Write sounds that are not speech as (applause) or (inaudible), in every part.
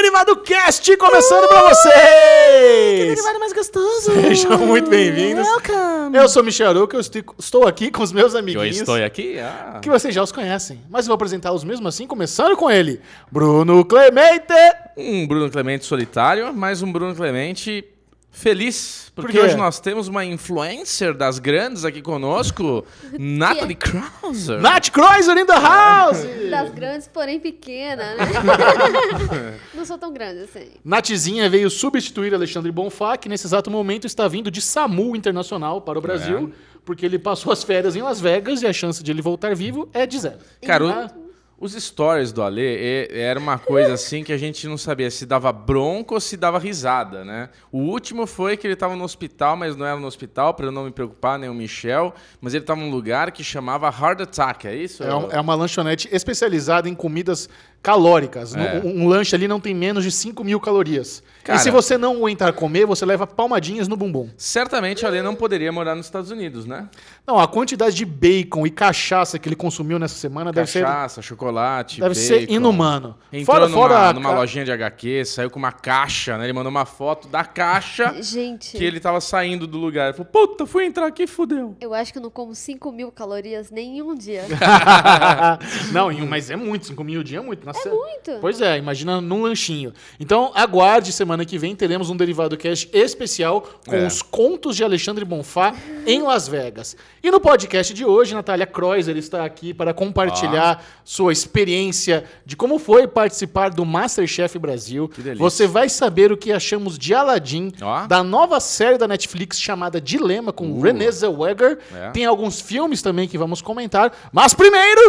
Derivado Cast começando pra Que vocês! derivado mais gostoso! Sejam muito bem-vindos. Welcome! Eu sou Michel Aruca, eu estou aqui com os meus Eu amiguinhos. estou aqui? Ah. Que vocês já os conhecem, mas eu vou apresentá-los mesmo assim, começando com ele, Bruno Clemente! Um Bruno Clemente solitário, mais um Bruno Clemente feliz. Porque quê? hoje nós temos uma influencer das grandes aqui conosco, (laughs) Natalie Krauser. Nath Kreuzer in the house! Das grandes, porém pequena, né? (laughs) Não sou tão grande assim. Nathzinha veio substituir Alexandre Bonfá, que nesse exato momento está vindo de SAMU Internacional para o Brasil, porque ele passou as férias em Las Vegas e a chance de ele voltar vivo é de zero. Cara, Ah, os stories do Ale era uma coisa assim que a gente não sabia se dava bronca ou se dava risada, né? O último foi que ele estava no hospital, mas não era no hospital, para eu não me preocupar, nem o Michel, mas ele estava num lugar que chamava Heart Attack, é isso? É, é uma lanchonete especializada em comidas calóricas. É. Um, um lanche ali não tem menos de 5 mil calorias. Cara- e se você não aguentar comer, você leva palmadinhas no bumbum. Certamente o Ale não poderia morar nos Estados Unidos, né? Não, a quantidade de bacon e cachaça que ele consumiu nessa semana deve ser, Cachaça, chocolate, deve ser bacon. inumano. Entrou numa, a- numa lojinha de HQ, saiu com uma caixa, né? Ele mandou uma foto da caixa (laughs) Gente, que ele tava saindo do lugar. Ele falou, puta, fui entrar aqui, fudeu. eu acho que eu não como 5 mil calorias nem (laughs) em um dia. não, mas é muito, 5 mil dia é muito. Nossa, É muito. Pois é, imagina num lanchinho. Então, aguarde, semana que vem teremos um Derivado Cast especial com É. os contos de Alexandre Bonfá em Las Vegas. E no podcast de hoje, Natália Kreuzer está aqui para compartilhar sua experiência de como foi participar do Masterchef Brasil. Que delícia. Você vai saber o que achamos de Aladdin, Ó. da nova série da Netflix chamada Dilema, com Uh. Renée Zellweger. É. Tem alguns filmes também que vamos comentar. Mas primeiro...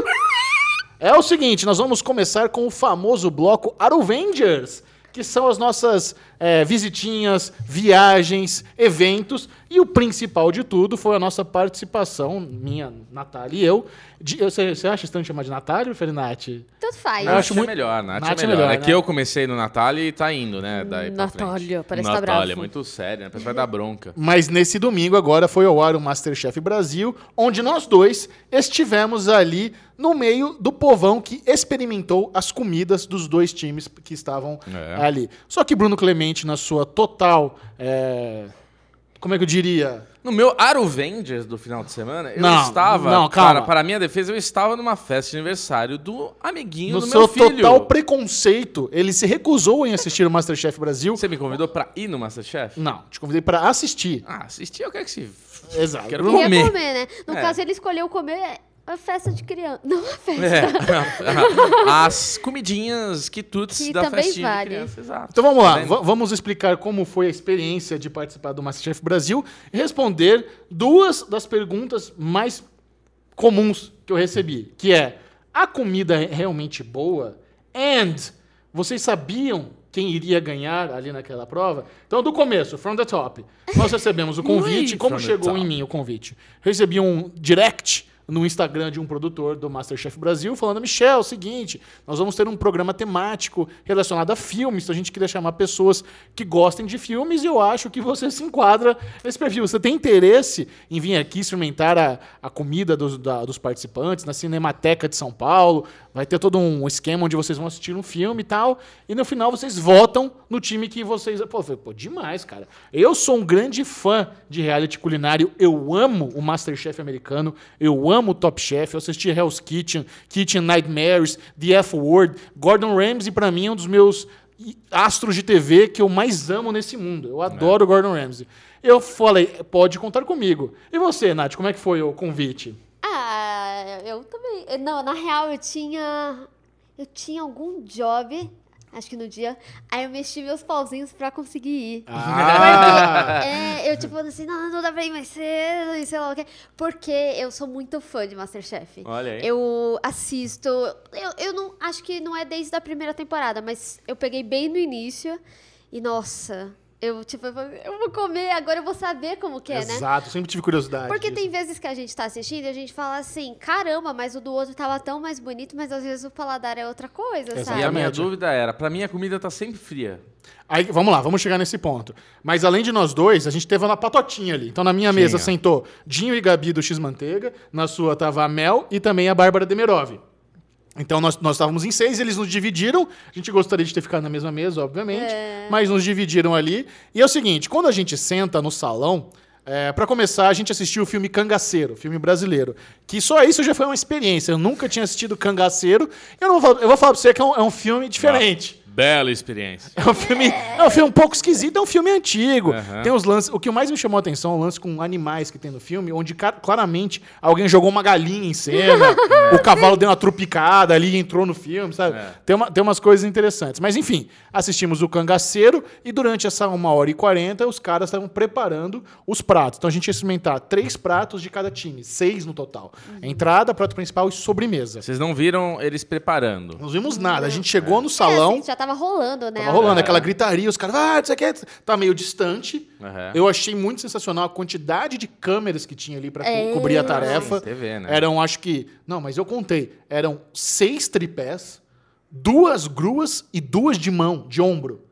É o seguinte, nós vamos começar com o famoso bloco Aruvengers, que são as nossas é, visitinhas, viagens, eventos, e o principal de tudo foi a nossa participação, minha, Natália e eu. de- você, você acha estranho chamar de Natália ou Ferinati? Tanto faz. Eu acho é muito- melhor, Nath, Nath é é melhor. melhor, É né? que eu comecei no Natália e tá indo, né? Daí Natália, parece que tá Natália, muito sério, né? Parece que vai dar bronca. Mas nesse domingo agora foi ao ar o Masterchef Brasil, onde nós dois estivemos ali no meio do povão que experimentou as comidas dos dois times que estavam É. ali. Só que Bruno Clemente, na sua total. é, como é que eu diria? No meu Aruvengers do final de semana, eu Não, estava. não, calma. Para, para a minha defesa, eu estava numa festa de aniversário do amiguinho No do seu meu filho. total preconceito, ele se recusou em assistir o Masterchef Brasil. Você me convidou pra ir no Masterchef? Não, te convidei para assistir. Ah, assistir eu quero que se. Exato. Quero comer. comer, né? No É. caso, ele escolheu comer a festa de criança. (laughs) Não a festa. É. (laughs) As comidinhas quitutes Que da também festinha vale. de criança, exato. Então vamos lá, Tá vamos explicar como foi a experiência de participar do Masterchef Brasil e responder duas das perguntas mais comuns que eu recebi, que é: a comida é realmente boa? And vocês sabiam quem iria ganhar ali naquela prova? Então, do começo, from the top, nós recebemos o (laughs) convite. Como chegou em mim o convite? Recebi um direct no Instagram de um produtor do Masterchef Brasil, falando: Michel, é o seguinte, nós vamos ter um programa temático relacionado a filmes. Então a gente queria chamar pessoas que gostem de filmes e eu acho que você se enquadra nesse perfil. Você tem interesse em vir aqui experimentar a, a comida dos, da- dos participantes na Cinemateca de São Paulo? Vai ter todo um esquema onde vocês vão assistir um filme e tal. E no final vocês votam no time que vocês. Pô, pô demais, cara. Eu sou um grande fã de reality culinário. Eu amo o Masterchef americano. Eu amo o Top Chef. Eu assisti Hell's Kitchen, Kitchen Nightmares, The F Word. Gordon Ramsay, pra mim, é um dos meus astros de TV que eu mais amo nesse mundo. Eu adoro o Gordon Ramsay. Eu falei, pode contar comigo. E você, Nath, como é que foi o convite? Ah, eu também. Não, na real, eu tinha. Eu tinha algum job, acho que no dia. Aí eu mexi meus pauzinhos pra conseguir ir. Ah! É, eu tipo assim, não, não dá pra ir mais cedo e sei lá o quê. Porque eu sou muito fã de Masterchef. Olha aí. Eu assisto. Eu, eu não acho que não é desde a primeira temporada, mas eu peguei bem no início. E nossa, eu tipo, eu vou- comer, agora eu vou saber como que é, né? Exato, sempre tive curiosidade. Porque disso. tem vezes que a gente tá assistindo e a gente fala assim, caramba, mas o do outro tava tão mais bonito, mas às vezes o paladar é outra coisa, Exato. sabe? E a minha Exatamente. dúvida era, pra mim a comida tá sempre fria. Aí, vamos lá, vamos chegar nesse ponto. Mas além de nós dois, a gente teve uma patotinha ali. Então na minha mesa sentou Dinho e Gabi do X Manteiga, na sua tava a Mel e também a Bárbara Demerov. Então nós, nós estávamos em seis, eles nos dividiram. A gente gostaria de ter ficado na mesma mesa, obviamente, mas nos dividiram ali. E é o seguinte: quando a gente senta no salão, é, para começar, a gente assistiu o filme Cangaceiro, filme brasileiro. Que só isso já foi uma experiência. Eu nunca tinha assistido Cangaceiro. Eu, não vou, eu vou falar pra você que é um, é um filme diferente. Bela experiência. É um filme, é um filme um pouco esquisito, é um filme antigo. Aham. Tem os lances. O que mais me chamou a atenção é o lance com animais que tem no filme, onde claramente alguém jogou uma galinha em cena, (laughs) o cavalo deu uma trupicada ali e entrou no filme, sabe? É. Tem, uma- tem umas coisas interessantes. Mas enfim, assistimos o cangaceiro e durante essa uma hora e quarenta os caras estavam preparando os pratos. Então a gente ia experimentar três pratos de cada time, seis no total. Entrada, prato principal e sobremesa. Vocês não viram eles preparando. Não vimos nada. A gente chegou no É, salão. assim, já tava rolando, né? Tava rolando É. aquela gritaria, os caras, ah, isso aqui é... tá meio distante. Aham. Eu achei muito sensacional a quantidade de câmeras que tinha ali pra co- É. cobrir a tarefa. Sim, TV, né? Eram, acho que. Não, mas eu contei. Eram seis tripés, duas gruas e duas de mão, de ombro.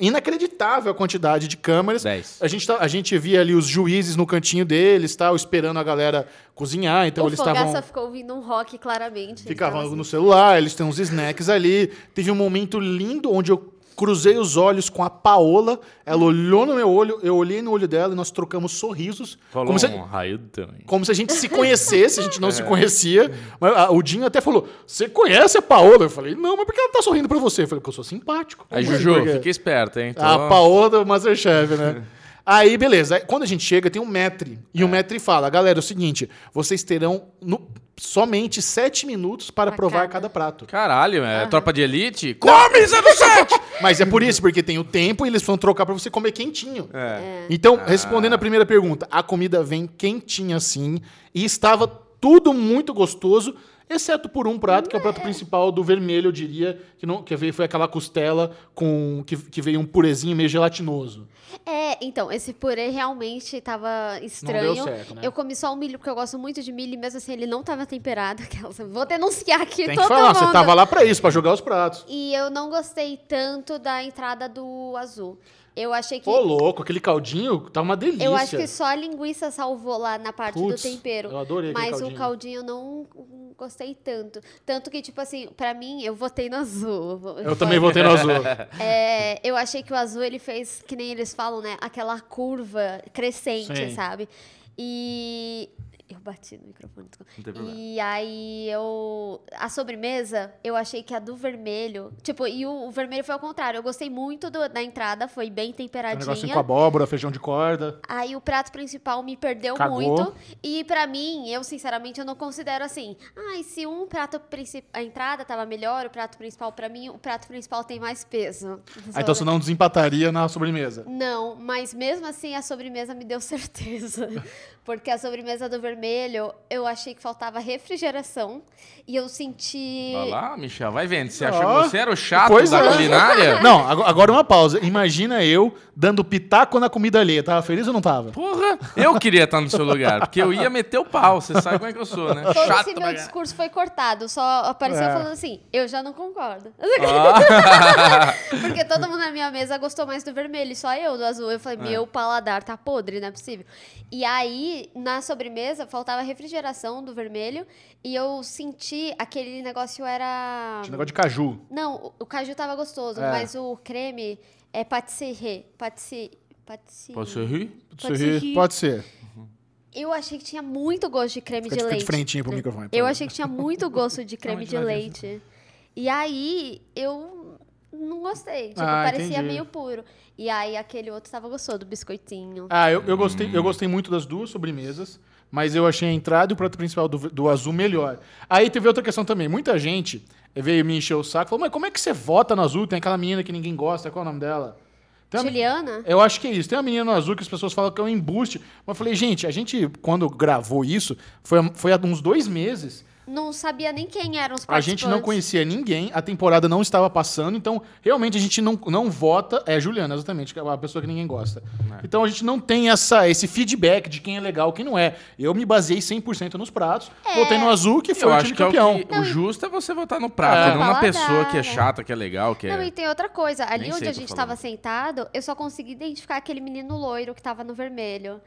Inacreditável a quantidade de câmeras. Dez. A gente, tá- a gente via ali os juízes no cantinho deles, tal, esperando a galera cozinhar. Então o eles Fogaça estavam. ficou ouvindo um rock, claramente. Ficavam no assim, celular, eles têm uns snacks ali. Teve um momento lindo onde eu cruzei os olhos com a Paola. Ela olhou no meu olho, eu olhei no olho dela e nós trocamos sorrisos. Falou Como se, um raio também. como se a gente se conhecesse, a gente não se conhecia. Mas ah, o Dinho até falou: Você conhece a Paola? Eu falei: Não, mas por que ela tá sorrindo pra você? Eu falei: Porque eu sou simpático. Aí, assim? Juju, Porque- fica esperto, hein? Tô- a Paola do Masterchef, né? (laughs) Aí, beleza. Quando a gente chega, tem um metre. E o metre fala: galera, é o seguinte, vocês terão no- somente sete minutos para Pra provar cada. cada prato. Caralho, é tropa de elite? Come, Zé do Sete! (laughs) Mas é por isso, porque tem o tempo e eles vão trocar para você comer quentinho. É. Então, respondendo a primeira pergunta, a comida vem quentinha assim e estava tudo muito gostoso, exceto por um prato, que é o prato principal do vermelho, eu diria, que, não, que veio, foi aquela costela com que, que veio um purezinho meio gelatinoso. É, então, esse purê realmente tava estranho. deu certo, né? Eu comi só o milho, porque eu gosto muito de milho, e mesmo assim ele não tava temperado. (laughs) Vou denunciar aqui Tem todo que falar, mundo. você tava lá para isso, para jogar os pratos. E eu não gostei tanto da entrada do azul. Eu achei que. Ô, louco, aquele caldinho tá uma delícia. eu acho que só a linguiça salvou lá na parte Putz, do tempero. eu adorei Mas caldinho. o caldinho eu não gostei tanto. Tanto que, tipo assim, pra mim, eu votei no azul. Eu também votei no azul. (laughs) É, eu achei que o azul ele fez, que nem eles falam, né? Aquela curva crescente, Sim. sabe? E. Eu bati no microfone. Não tem problema. E aí eu. A sobremesa, eu achei que a do vermelho. Tipo, e o, o vermelho foi ao contrário. Eu gostei muito do- da entrada, foi bem Um temperadinha. negocinho com abóbora, feijão de corda. Aí o prato principal me perdeu Cagou. muito. E pra mim, eu sinceramente eu não considero assim. Ai, se um prato principal, a entrada tava melhor, o prato principal pra mim, o prato principal tem mais peso. Ah, então você não desempataria na sobremesa. Não, mas mesmo assim a sobremesa me deu certeza. (laughs) Porque a sobremesa do vermelho, eu achei que faltava refrigeração. E eu senti. Olha lá, Michel, vai vendo. Você Ó, achou que você era o chato pois da é. culinária? (laughs) Não, ago- agora uma pausa. Imagina eu dando pitaco na comida alheia. Tava feliz ou não tava? Porra, eu queria estar no seu lugar, porque eu ia meter o pau. Você sabe como é que eu sou, né? Todo Chato esse meu discurso foi cortado, só apareceu É. falando assim, eu já não concordo. Ah, (laughs) Porque todo mundo na minha mesa gostou mais do vermelho, só eu do azul. Eu falei, meu paladar tá podre, não é possível. E aí, na sobremesa, faltava refrigeração do vermelho, e eu senti aquele negócio era... Tinha negócio de caju. Não, o- o caju tava gostoso, É. mas o creme é patisserie. Patisserie. patisserie. Posso rir? Pode Pode ser. ser. Pode ser. Eu achei que tinha muito gosto de creme Fica, de fica leite. de frentinho pro microfone. Eu favor. achei que tinha muito gosto de (laughs) creme de leite. E aí, eu não gostei. Tipo, Ah, parecia entendi. meio puro. E aí, aquele outro tava gostoso, do biscoitinho. Ah, eu, eu, gostei, eu gostei muito das duas sobremesas, mas eu achei a entrada e o prato principal do, do azul melhor. Aí teve outra questão também. Muita gente veio me encher o saco falou, mas como é que você vota no azul? Tem aquela menina que ninguém gosta, qual é o nome dela? Tem uma- Juliana? Eu acho que é isso. Tem uma menina no azul que as pessoas falam que é um embuste. Mas eu falei, gente, a gente, quando gravou isso, foi, foi há uns dois meses. Não sabia nem quem eram os A participantes. gente não conhecia ninguém, a temporada não estava passando, então realmente a gente não, não vota. É Juliana, exatamente, que é a pessoa que ninguém gosta. É. Então a gente não tem essa, esse feedback de quem é legal quem não é. Eu me baseei 100% nos pratos, É. votei no azul, que foi Eu o acho time que é o, campeão. que, o justo é você votar no prato, É. não na pessoa que é chata, que é legal, que Não, é... e tem outra coisa. Ali Nem onde a gente tô tava falando. sentado, eu só consegui identificar aquele menino loiro que tava no vermelho.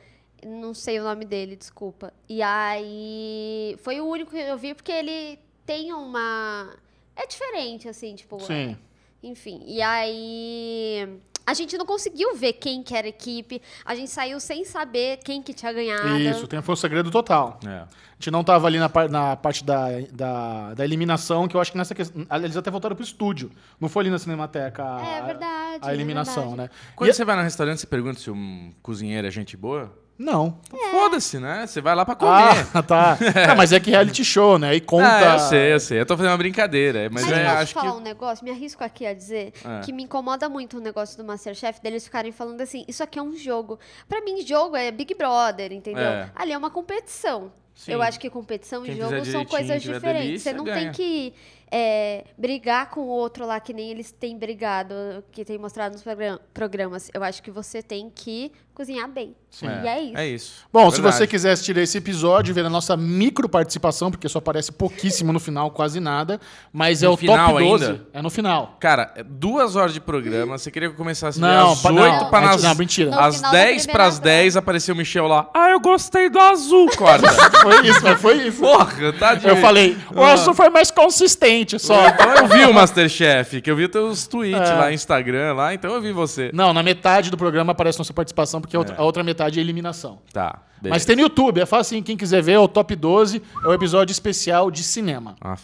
Não sei o nome dele, desculpa. E aí. Foi o único que eu vi porque ele tem uma. É diferente, assim, tipo. Sim. Enfim, e aí a gente não conseguiu ver quem que era a equipe, a gente saiu sem saber quem que tinha ganhado. Isso, tem, foi o segredo total. É. A gente não tava ali na, par- na parte da, da, da eliminação, que eu acho que nessa questão. Eles até voltaram pro estúdio. Não foi ali na Cinemateca a, É verdade, a é eliminação, verdade. né? Quando E- você vai no restaurante, você pergunta se um cozinheiro é gente boa? Não. Então Foda-se, né? Você vai lá pra comer. Ah, (laughs) tá. (laughs) Não, mas é que reality show, né? E conta. Ah, eu sei, eu sei. Eu tô fazendo uma brincadeira. Mas, Mas, é, eu posso acho falar que. um negócio, me arrisco aqui a dizer, É. que me incomoda muito o negócio do Masterchef, deles ficarem falando assim, isso aqui é um jogo. Pra mim, jogo é Big Brother, entendeu? É. Ali é uma competição. Sim. Eu acho que competição Quem e jogo são coisas diferentes. delícia, Você não ganha. tem que é, brigar com o outro lá, que nem eles têm brigado, que tem mostrado nos program- programas. Eu acho que você tem que cozinhar bem. E é isso. É isso. Bom, se você quiser assistir esse episódio, ver a nossa micro participação, porque só aparece pouquíssimo no final, quase nada, mas é No o final top 12. ainda? É no final. Cara, é duas horas de programa. Você queria que eu começasse Não, às pa- 8 não, para a gente- nas... não, mentira. No Às final da 10 primeira para as prova. 10 apareceu o Michel lá. Ah, eu gostei do azul, corta. (laughs) Foi isso, mas foi isso. Porra, tá de... Eu falei, o azul foi mais consistente só. Então eu vi o Masterchef, que eu vi teus tweets É. lá Instagram, lá, então eu vi você. Não, na metade do programa aparece nossa participação, porque a outra- É. a outra metade é eliminação. Tá, beleza. Mas tem no YouTube, é fácil, quem quiser ver, é o Top 12, é o episódio especial de cinema. Aff.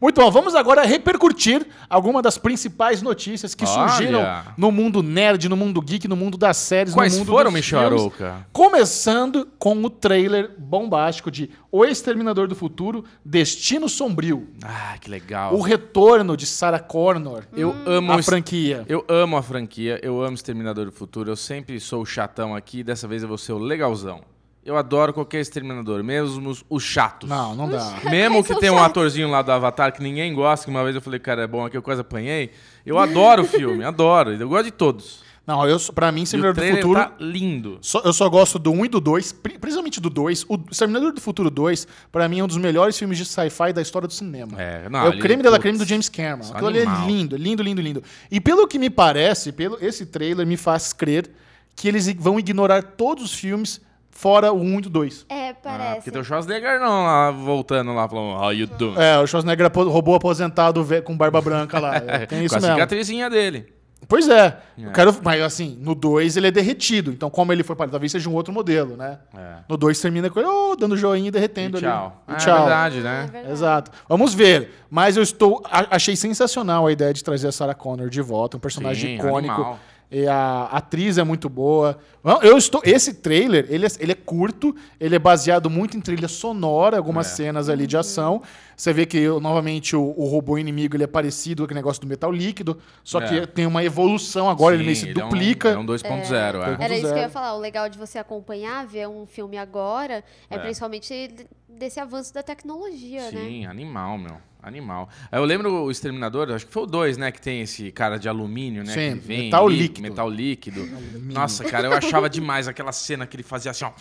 Muito bom, vamos agora repercutir algumas das principais notícias que Olha. surgiram no mundo nerd, no mundo geek, no mundo das séries, Quais no mundo foram, dos Michel filmes. Começando com o trailer bombástico de O Exterminador do Futuro, Destino Sombrio. Ah, que legal. O retorno de Sarah Connor. Eu amo a franquia. Eu amo a franquia, eu amo Exterminador do Futuro. Eu sempre sou o chatão aqui, dessa vez eu vou ser o legalzão. Eu adoro qualquer Exterminador, mesmo os, os chatos. Não, não dá. Mesmo que tem um atorzinho lá do Avatar que ninguém gosta, que uma vez eu falei, cara, é bom aqui, eu quase apanhei. Eu adoro o filme, (laughs) adoro. Eu gosto de todos. Não, eu, pra mim, o Exterminador do Futuro. tá lindo. Só- eu só gosto do 1 e do 2, pri- principalmente do 2. O Exterminador do Futuro 2, pra mim, é um dos melhores filmes de sci-fi da história do cinema. É, É, não, o ali, creme dela creme do James Cameron. Aquilo ali é lindo, lindo, lindo, lindo. E pelo que me parece, pelo esse trailer me faz crer que eles vão ignorar todos os filmes fora o 1 e o 2. É, Ah, parece. porque tem o Schwarzenegger não lá, voltando lá, falando, how you doing? É, o Schwarzenegger roubou aposentado com barba branca lá. (laughs) É, tem isso Com a mesmo. cicatrizinha dele. Pois é. Eu É. quero, mas assim, no 2 ele é derretido. Então, como ele foi para talvez seja um outro modelo, né? É. No 2 termina com ele oh, dando joinha e derretendo E tchau. ali. Ah, E tchau. É verdade, É né? verdade. Exato. Vamos ver. Mas eu estou. achei sensacional a ideia de trazer a Sarah Connor de volta, um personagem Sim, icônico. animal. E a atriz é muito boa. Eu estou. Esse trailer, ele é, ele é curto, ele é baseado muito em trilha sonora, algumas É. cenas ali de ação. Você vê que novamente o, o robô inimigo ele é parecido com aquele negócio do metal líquido, só É. que tem uma evolução agora, ele Sim, meio se ele é um- duplica. É um 2.0, é. Era isso que eu ia falar. O legal de você acompanhar, ver um filme agora, é, É. principalmente desse avanço da tecnologia, né? Sim, animal, meu. Animal. Aí Eu lembro o Exterminador, acho que foi o 2, né? Que tem esse cara de alumínio, né? Sim, que vem metal lí- líquido. Metal líquido. (laughs) Nossa, cara, eu achava demais aquela cena que ele fazia assim, ó,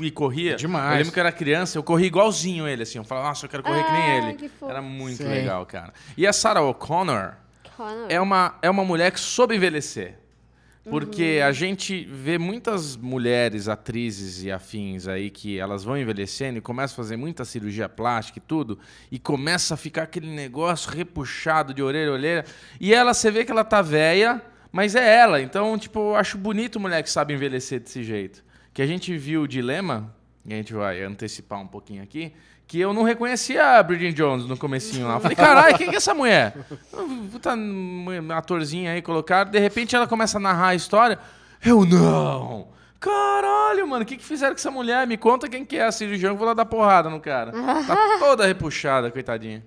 e corria. É demais. Eu lembro que eu era criança, eu corri igualzinho ele, assim. Eu falava, nossa, eu quero correr que nem Ah, ele. que. Era muito Sim. legal, cara. E a Sarah O'Connor Connor. é uma, é uma mulher que soube envelhecer. Porque Uhum. a gente vê muitas mulheres, atrizes e afins aí que elas vão envelhecendo e começam a fazer muita cirurgia plástica e tudo, e começa a ficar aquele negócio repuxado de orelha a orelha, e ela, você vê que ela tá velha, mas é ela. Então, tipo, eu acho bonito mulher que sabe envelhecer desse jeito. Que a gente viu o Dilema, e a gente vai antecipar um pouquinho aqui, que eu não reconhecia a Bridget Jones no comecinho lá. Eu falei, caralho, quem que é essa mulher? Puta um atorzinha aí colocaram, de repente ela começa a narrar a história. Eu não! Caralho, mano, o que, que fizeram com essa mulher? Me conta quem que é a cirurgião, eu vou lá dar porrada no cara. Tá toda repuxada, coitadinha.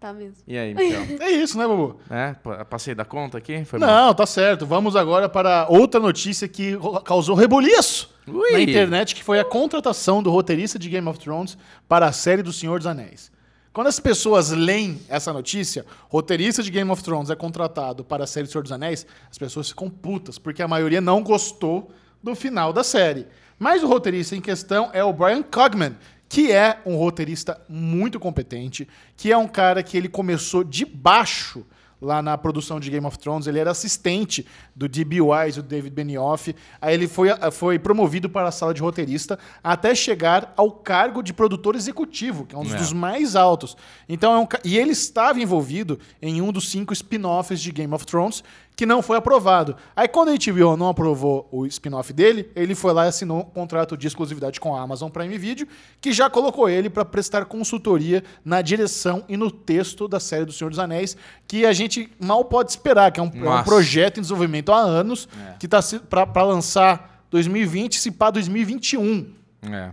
Tá mesmo. E aí, Michel? É isso, né, Bubu? é, pa- passei da conta aqui? Foi bom. Não, tá certo. Vamos agora para outra notícia que causou rebuliço Ui. na internet, que foi a contratação do roteirista de Game of Thrones para a série do Senhor dos Anéis. Quando as pessoas leem essa notícia, roteirista de Game of Thrones é contratado para a série do Senhor dos Anéis, as pessoas ficam putas, porque a maioria não gostou do final da série. Mas o roteirista em questão é o Brian Cogman, que é um roteirista muito competente, que é um cara que ele começou de baixo lá na produção de Game of Thrones. Ele era assistente do D.B. Wise, o David Benioff. Aí ele foi, foi promovido para a sala de roteirista até chegar ao cargo de produtor executivo, que é um dos, É. dos mais altos. Então é um, e ele estava envolvido em um dos cinco spin-offs de Game of Thrones que não foi aprovado. Aí quando a HBO não aprovou o spin-off dele, ele foi lá e assinou um contrato de exclusividade com a Amazon Prime Video, que já colocou ele para prestar consultoria na direção e no texto da série do Senhor dos Anéis, que a gente mal pode esperar, que é um, é um projeto em desenvolvimento há anos, É. que está para lançar 2020, se pá 2021. É.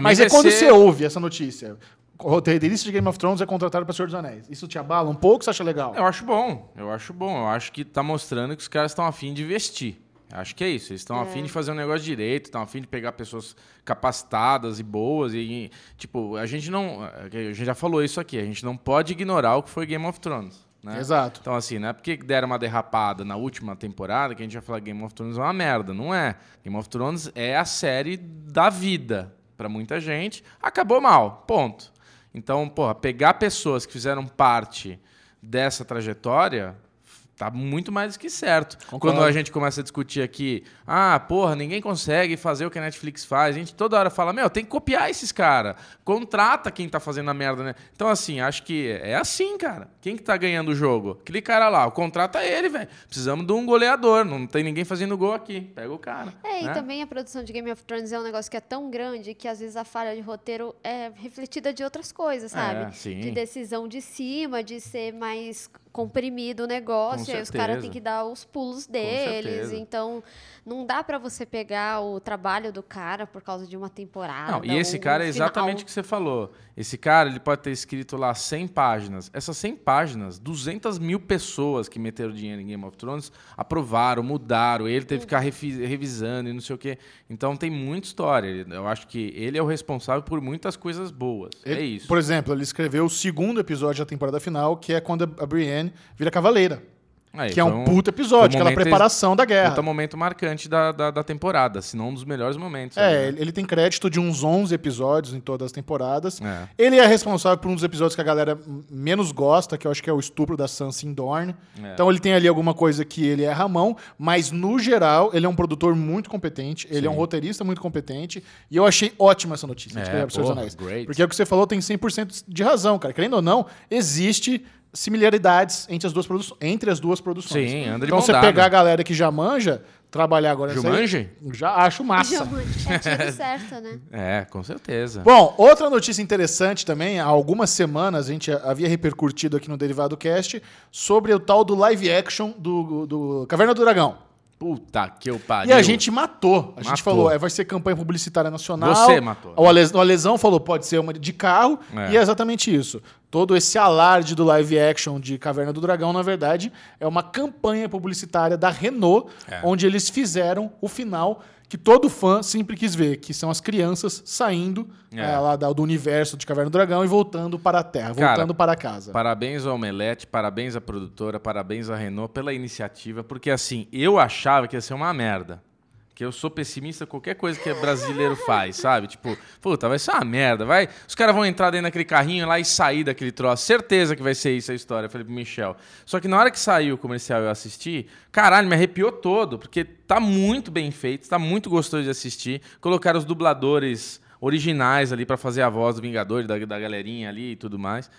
Mas é quando ser- você ouve essa notícia. O roteirista de Game of Thrones é contratado para Senhor dos Anéis. Isso te abala um pouco? Você acha legal? Eu acho bom, eu acho bom. Eu acho que tá mostrando que os caras estão afim de investir. Acho que é isso. Eles estão É. afim de fazer um negócio direito, estão afim de pegar pessoas capacitadas e boas. E, tipo, a gente não. A gente já falou isso aqui, a gente não pode ignorar o que foi Game of Thrones. Né? Exato. Então, assim, não é porque deram uma derrapada na última temporada que a gente vai falar que Game of Thrones é uma merda. Não é. Game of Thrones é a série da vida para muita gente. Acabou mal. Ponto. Então, porra, pegar pessoas que fizeram parte dessa trajetória tá muito mais que certo. Concordo. Quando a gente começa a discutir aqui, ah, porra, ninguém consegue fazer o que a Netflix faz. A gente toda hora fala, meu, tem que copiar esses caras. Contrata quem tá fazendo a merda, né? Então, assim, acho que é assim, cara. Quem que tá ganhando o jogo? Aquele cara lá, contrata ele, velho. Precisamos de um goleador. Não tem ninguém fazendo gol aqui. Pega o cara. É, né? e também a produção de Game of Thrones é um negócio que é tão grande que às vezes a falha de roteiro é refletida de outras coisas, sabe? É, sim. De decisão de cima, de ser mais comprimido o negócio, Com aí os caras têm que dar os pulos deles. Então, não dá pra você pegar o trabalho do cara por causa de uma temporada. Não, e esse ou cara um é final. exatamente o que você falou. Esse cara, ele pode ter escrito lá 100 páginas. Essas 100 páginas, 200 mil pessoas que meteram dinheiro em Game of Thrones aprovaram, mudaram. Ele teve que ficar revisando e não sei o quê. Então tem muita história. Eu acho que ele é o responsável por muitas coisas boas. é Ele- isso. Por exemplo, ele escreveu o segundo episódio da temporada final, que é quando a Brienne vira cavaleira. Aí, que é foi um puta episódio, um aquela preparação da guerra. Puta momento marcante da, da, da temporada, se não um dos melhores momentos. É, ali, né? ele tem crédito de uns 11 episódios em todas as temporadas. É. Ele é responsável por um dos episódios que a galera menos gosta, que eu acho que é o estupro da Sansa em Dorne. É. Então ele tem ali alguma coisa que ele erra a mão, mas no geral ele é um produtor muito competente, ele é um Sim. roteirista muito competente, e eu achei ótima essa notícia É, porra. Porque é o que você falou tem 100% de razão, cara. Querendo ou não, existe similaridades entre as duas, produ entre as duas produções. Sim, anda de Então você dada. pegar a galera que já manja, trabalhar agora nessa aí, já acho massa. É tiro certo, né? (laughs) É, com certeza. Bom, outra notícia interessante também, há algumas semanas a gente havia repercutido aqui no Derivado Cast sobre o tal do live action do, do Caverna do Dragão. Puta que eu pariu. E a gente matou. A gente Matou. falou, é, vai ser campanha publicitária nacional. Você matou. O Alesão falou, pode ser uma de carro. É. E é exatamente isso. Todo esse alarde do live action de Caverna do Dragão, na verdade, é uma campanha publicitária da Renault, É. onde eles fizeram o final que todo fã sempre quis ver, que são as crianças saindo É. eh, lá do universo de Caverna do Dragão e voltando para a Terra, Cara, voltando para casa. Parabéns ao Omelete, parabéns à produtora, parabéns à Renault pela iniciativa, porque assim, eu achava que ia ser uma merda. Que eu sou pessimista qualquer coisa que brasileiro faz, sabe? Tipo, puta, vai ser uma merda, vai. Os caras vão entrar dentro daquele carrinho lá e sair daquele troço. Certeza que vai ser isso a história, eu falei pro Michel. Só que na hora que saiu o comercial e eu assisti, caralho, me arrepiou todo, porque tá muito bem feito, tá muito gostoso de assistir. Colocaram os dubladores originais ali pra fazer a voz do Vingador, da, da galerinha ali e tudo mais.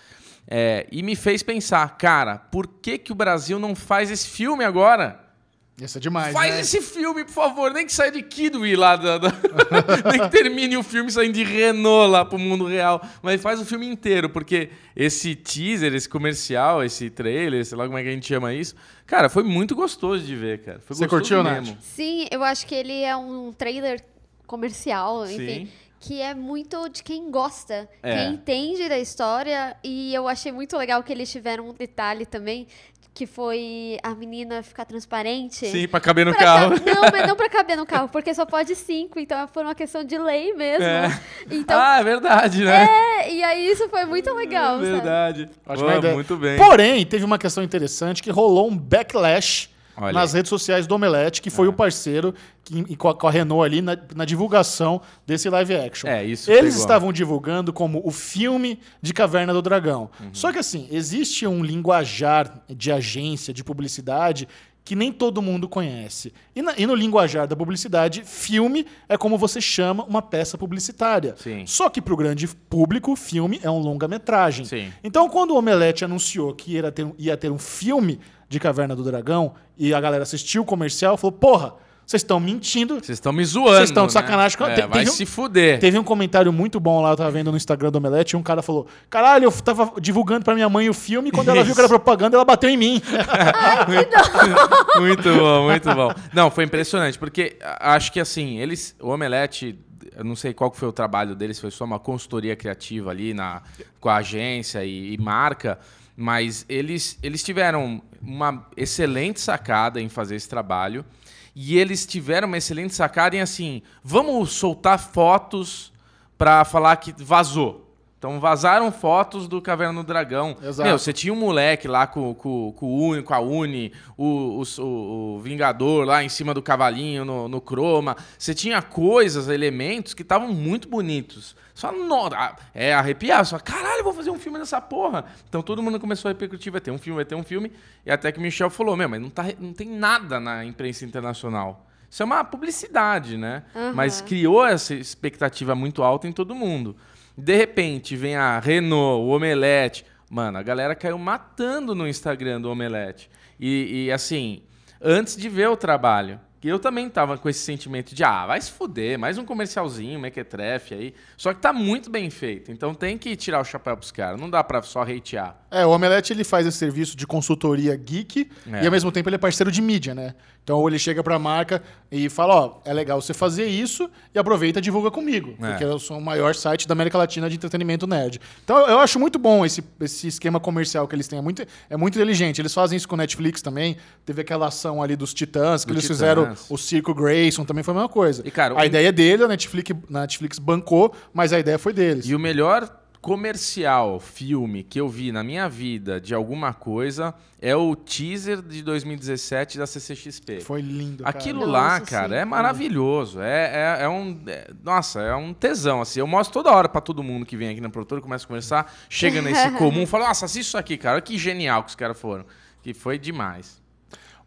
É, e me fez pensar, cara, por que, que o Brasil não faz esse filme agora? Isso é demais, Faz né? esse filme, por favor. Nem que saia de Kidwee lá. Da, da- (laughs) Nem que termine o filme saindo de Renault lá pro mundo real. Mas faz o filme inteiro, porque esse teaser, esse comercial, esse trailer, sei lá como é que a gente chama isso, cara, foi muito gostoso de ver, cara. Foi Você curtiu, Nath? mesmo. Sim, eu acho que ele é um trailer comercial, enfim. Sim. Que é muito de quem gosta, É. quem entende da história. E eu achei muito legal que eles tiveram um detalhe também, que foi a menina ficar transparente. Sim, pra caber no Pra carro. ca- Não, mas não pra (laughs) caber no carro, porque só pode cinco, então é por uma questão de lei mesmo. É. Então, ah, é verdade, né? é, e aí isso foi muito legal, é sabe? verdade. Ótima Pô, ideia. muito bem. Porém, teve uma questão interessante que rolou um backlash Olha nas redes sociais do Omelete, que foi o parceiro que, com, a, com a Renault ali na, na divulgação desse live action. É, isso Eles pegou. estavam divulgando como o filme de Caverna do Dragão. Uhum. Só que assim, existe um linguajar de agência, de publicidade, que nem todo mundo conhece. E, na- e no linguajar da publicidade, filme é como você chama uma peça publicitária. Sim. Só que para o grande público, filme é um longa-metragem. Sim. Então, quando o Omelete anunciou que ia ter, um- ia ter um filme de Caverna do Dragão e a galera assistiu o comercial, falou: porra, vocês estão mentindo. Vocês estão me zoando. Vocês estão de né? sacanagem com- É, te- vai teve um- se fuder. Teve um comentário muito bom lá, eu tava vendo no Instagram do Omelete, e um cara falou: Caralho, eu tava divulgando pra minha mãe o filme, e quando ela viu que era propaganda, ela bateu em mim. (laughs) (laughs) muito bom, muito bom. Não, foi impressionante, porque acho que assim, eles. O Omelete, eu não sei qual foi o trabalho deles, foi só uma consultoria criativa ali na, com a agência e, e marca, mas eles, eles tiveram uma excelente sacada em fazer esse trabalho. E eles tiveram uma excelente sacada em assim, vamos soltar fotos pra falar que vazou. Então vazaram fotos do Caverna do Dragão. Exato. Meu, você tinha um moleque lá com, com, com, o Uni, com a Uni, o, o, o- o Vingador lá em cima do cavalinho no, no croma. Você tinha coisas, elementos que estavam muito bonitos. Só no, ah, é arrepiar, só caralho, vou fazer um filme dessa porra. Então todo mundo começou a repercutir, vai ter um filme, vai ter um filme. E até que o Michel falou, meu, mas não, tá, não tem nada na imprensa internacional. Isso é uma publicidade, né? Aham. Mas criou essa expectativa muito alta em todo mundo. De repente vem a Renault, o Omelete. Mano, a galera caiu matando no Instagram do Omelete. E, e, assim, antes de ver o trabalho. Que Eu também tava com esse sentimento de, ah, vai se fuder, mais um comercialzinho, mequetrefe aí. Só que tá muito bem feito. Então tem que tirar o chapéu pros caras. Não dá pra só hatear. É, o Omelete ele faz esse serviço de consultoria geek É. e ao mesmo tempo ele é parceiro de mídia, né? Então ele chega pra marca e fala, ó, é legal você fazer isso e aproveita e divulga comigo, É. porque eu sou o maior site da América Latina de entretenimento nerd. Então eu acho muito bom esse, esse esquema comercial que eles têm, é muito, é muito inteligente. Eles fazem isso com o Netflix também, teve aquela ação ali dos Titãs, que Do eles Titãs. fizeram o Circo Grayson, também foi a mesma coisa. E, cara, a o- ideia é dele, a Netflix, a Netflix bancou, mas a ideia foi deles. E o melhor comercial, filme que eu vi na minha vida de alguma coisa é o teaser de 2017 da CCXP. Foi lindo, cara. Aquilo Nossa, lá, sim. cara, é maravilhoso. É, é, é um. é- nossa, é um tesão. Assim. Eu mostro toda hora pra todo mundo que vem aqui na produtora, começa a conversar, chega nesse (laughs) comum, fala, nossa, assiste isso aqui, cara. Olha que genial que os caras foram. Que foi demais.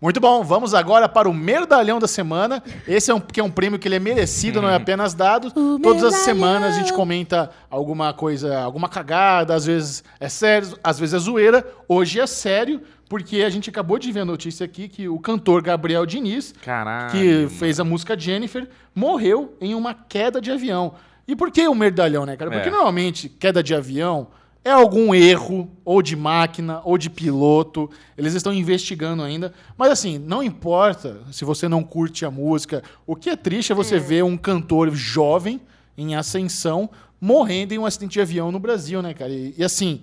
Muito bom, vamos agora para o merdalhão da semana. Esse é um, que é um prêmio que ele é merecido, não é apenas dado. Todas as semanas a gente comenta alguma coisa, alguma cagada, às vezes é sério, às vezes é zoeira. Hoje é sério, porque a gente acabou de ver a notícia aqui que o cantor Gabriel Diniz, Caralho. que fez a música Jennifer, morreu em uma queda de avião. E por que o merdalhão, né, cara? Porque É. normalmente queda de avião é algum erro, ou de máquina, ou de piloto. Eles estão investigando ainda. Mas assim, não importa se você não curte a música. O que é triste é você ver um cantor jovem, em ascensão, morrendo em um acidente de avião no Brasil, né, cara? E, e, assim,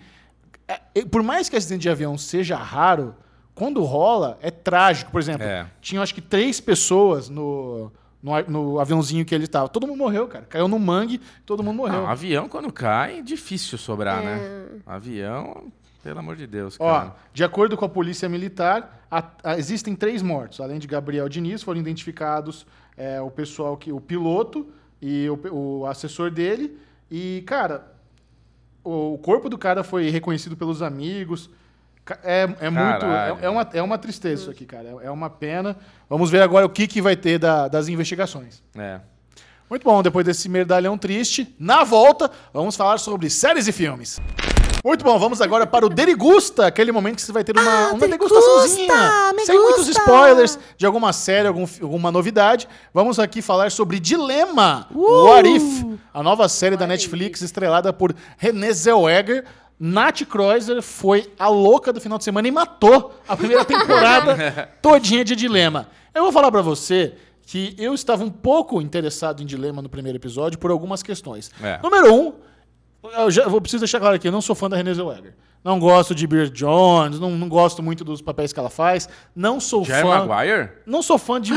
é- e por mais que acidente de avião seja raro, quando rola, é trágico. Por exemplo, É. tinha acho que três pessoas no, no, no aviãozinho que ele estava. Todo mundo morreu, cara. Caiu no mangue, todo mundo morreu. Não, avião, quando cai, é difícil sobrar, É. né? Avião, pelo amor de Deus, Ó, cara. de acordo com a polícia militar, a- a- existem três mortos. Além de Gabriel Diniz, foram identificados é, o pessoal que, o piloto e o, o assessor dele. E, cara, o, o corpo do cara foi reconhecido pelos amigos. É, é muito. É, é uma, é uma tristeza isso aqui, cara. É, é uma pena. Vamos ver agora o que, que vai ter da- das investigações. É. Muito bom, depois desse merdalhão triste, na volta, vamos falar sobre séries e filmes. Muito bom, vamos agora para o Derigusta, aquele momento que você vai ter uma, uma degustaçãozinha. me sem muitos gusta. spoilers de alguma série, algum, alguma novidade. Vamos aqui falar sobre Dilema, What If, a nova série da Netflix estrelada por René Zellweger. Nath Kreuzer foi a louca do final de semana e matou a primeira temporada (laughs) todinha de Dilema. Eu vou falar pra você que eu estava um pouco interessado em Dilema no primeiro episódio por algumas questões. É. Número um, eu, já, eu preciso deixar claro aqui, eu não sou fã da Renée Zellweger. Não gosto de Beer Jones, não, não gosto muito dos papéis que ela faz. Não sou Jerry fã. Maguire? Não sou fã de,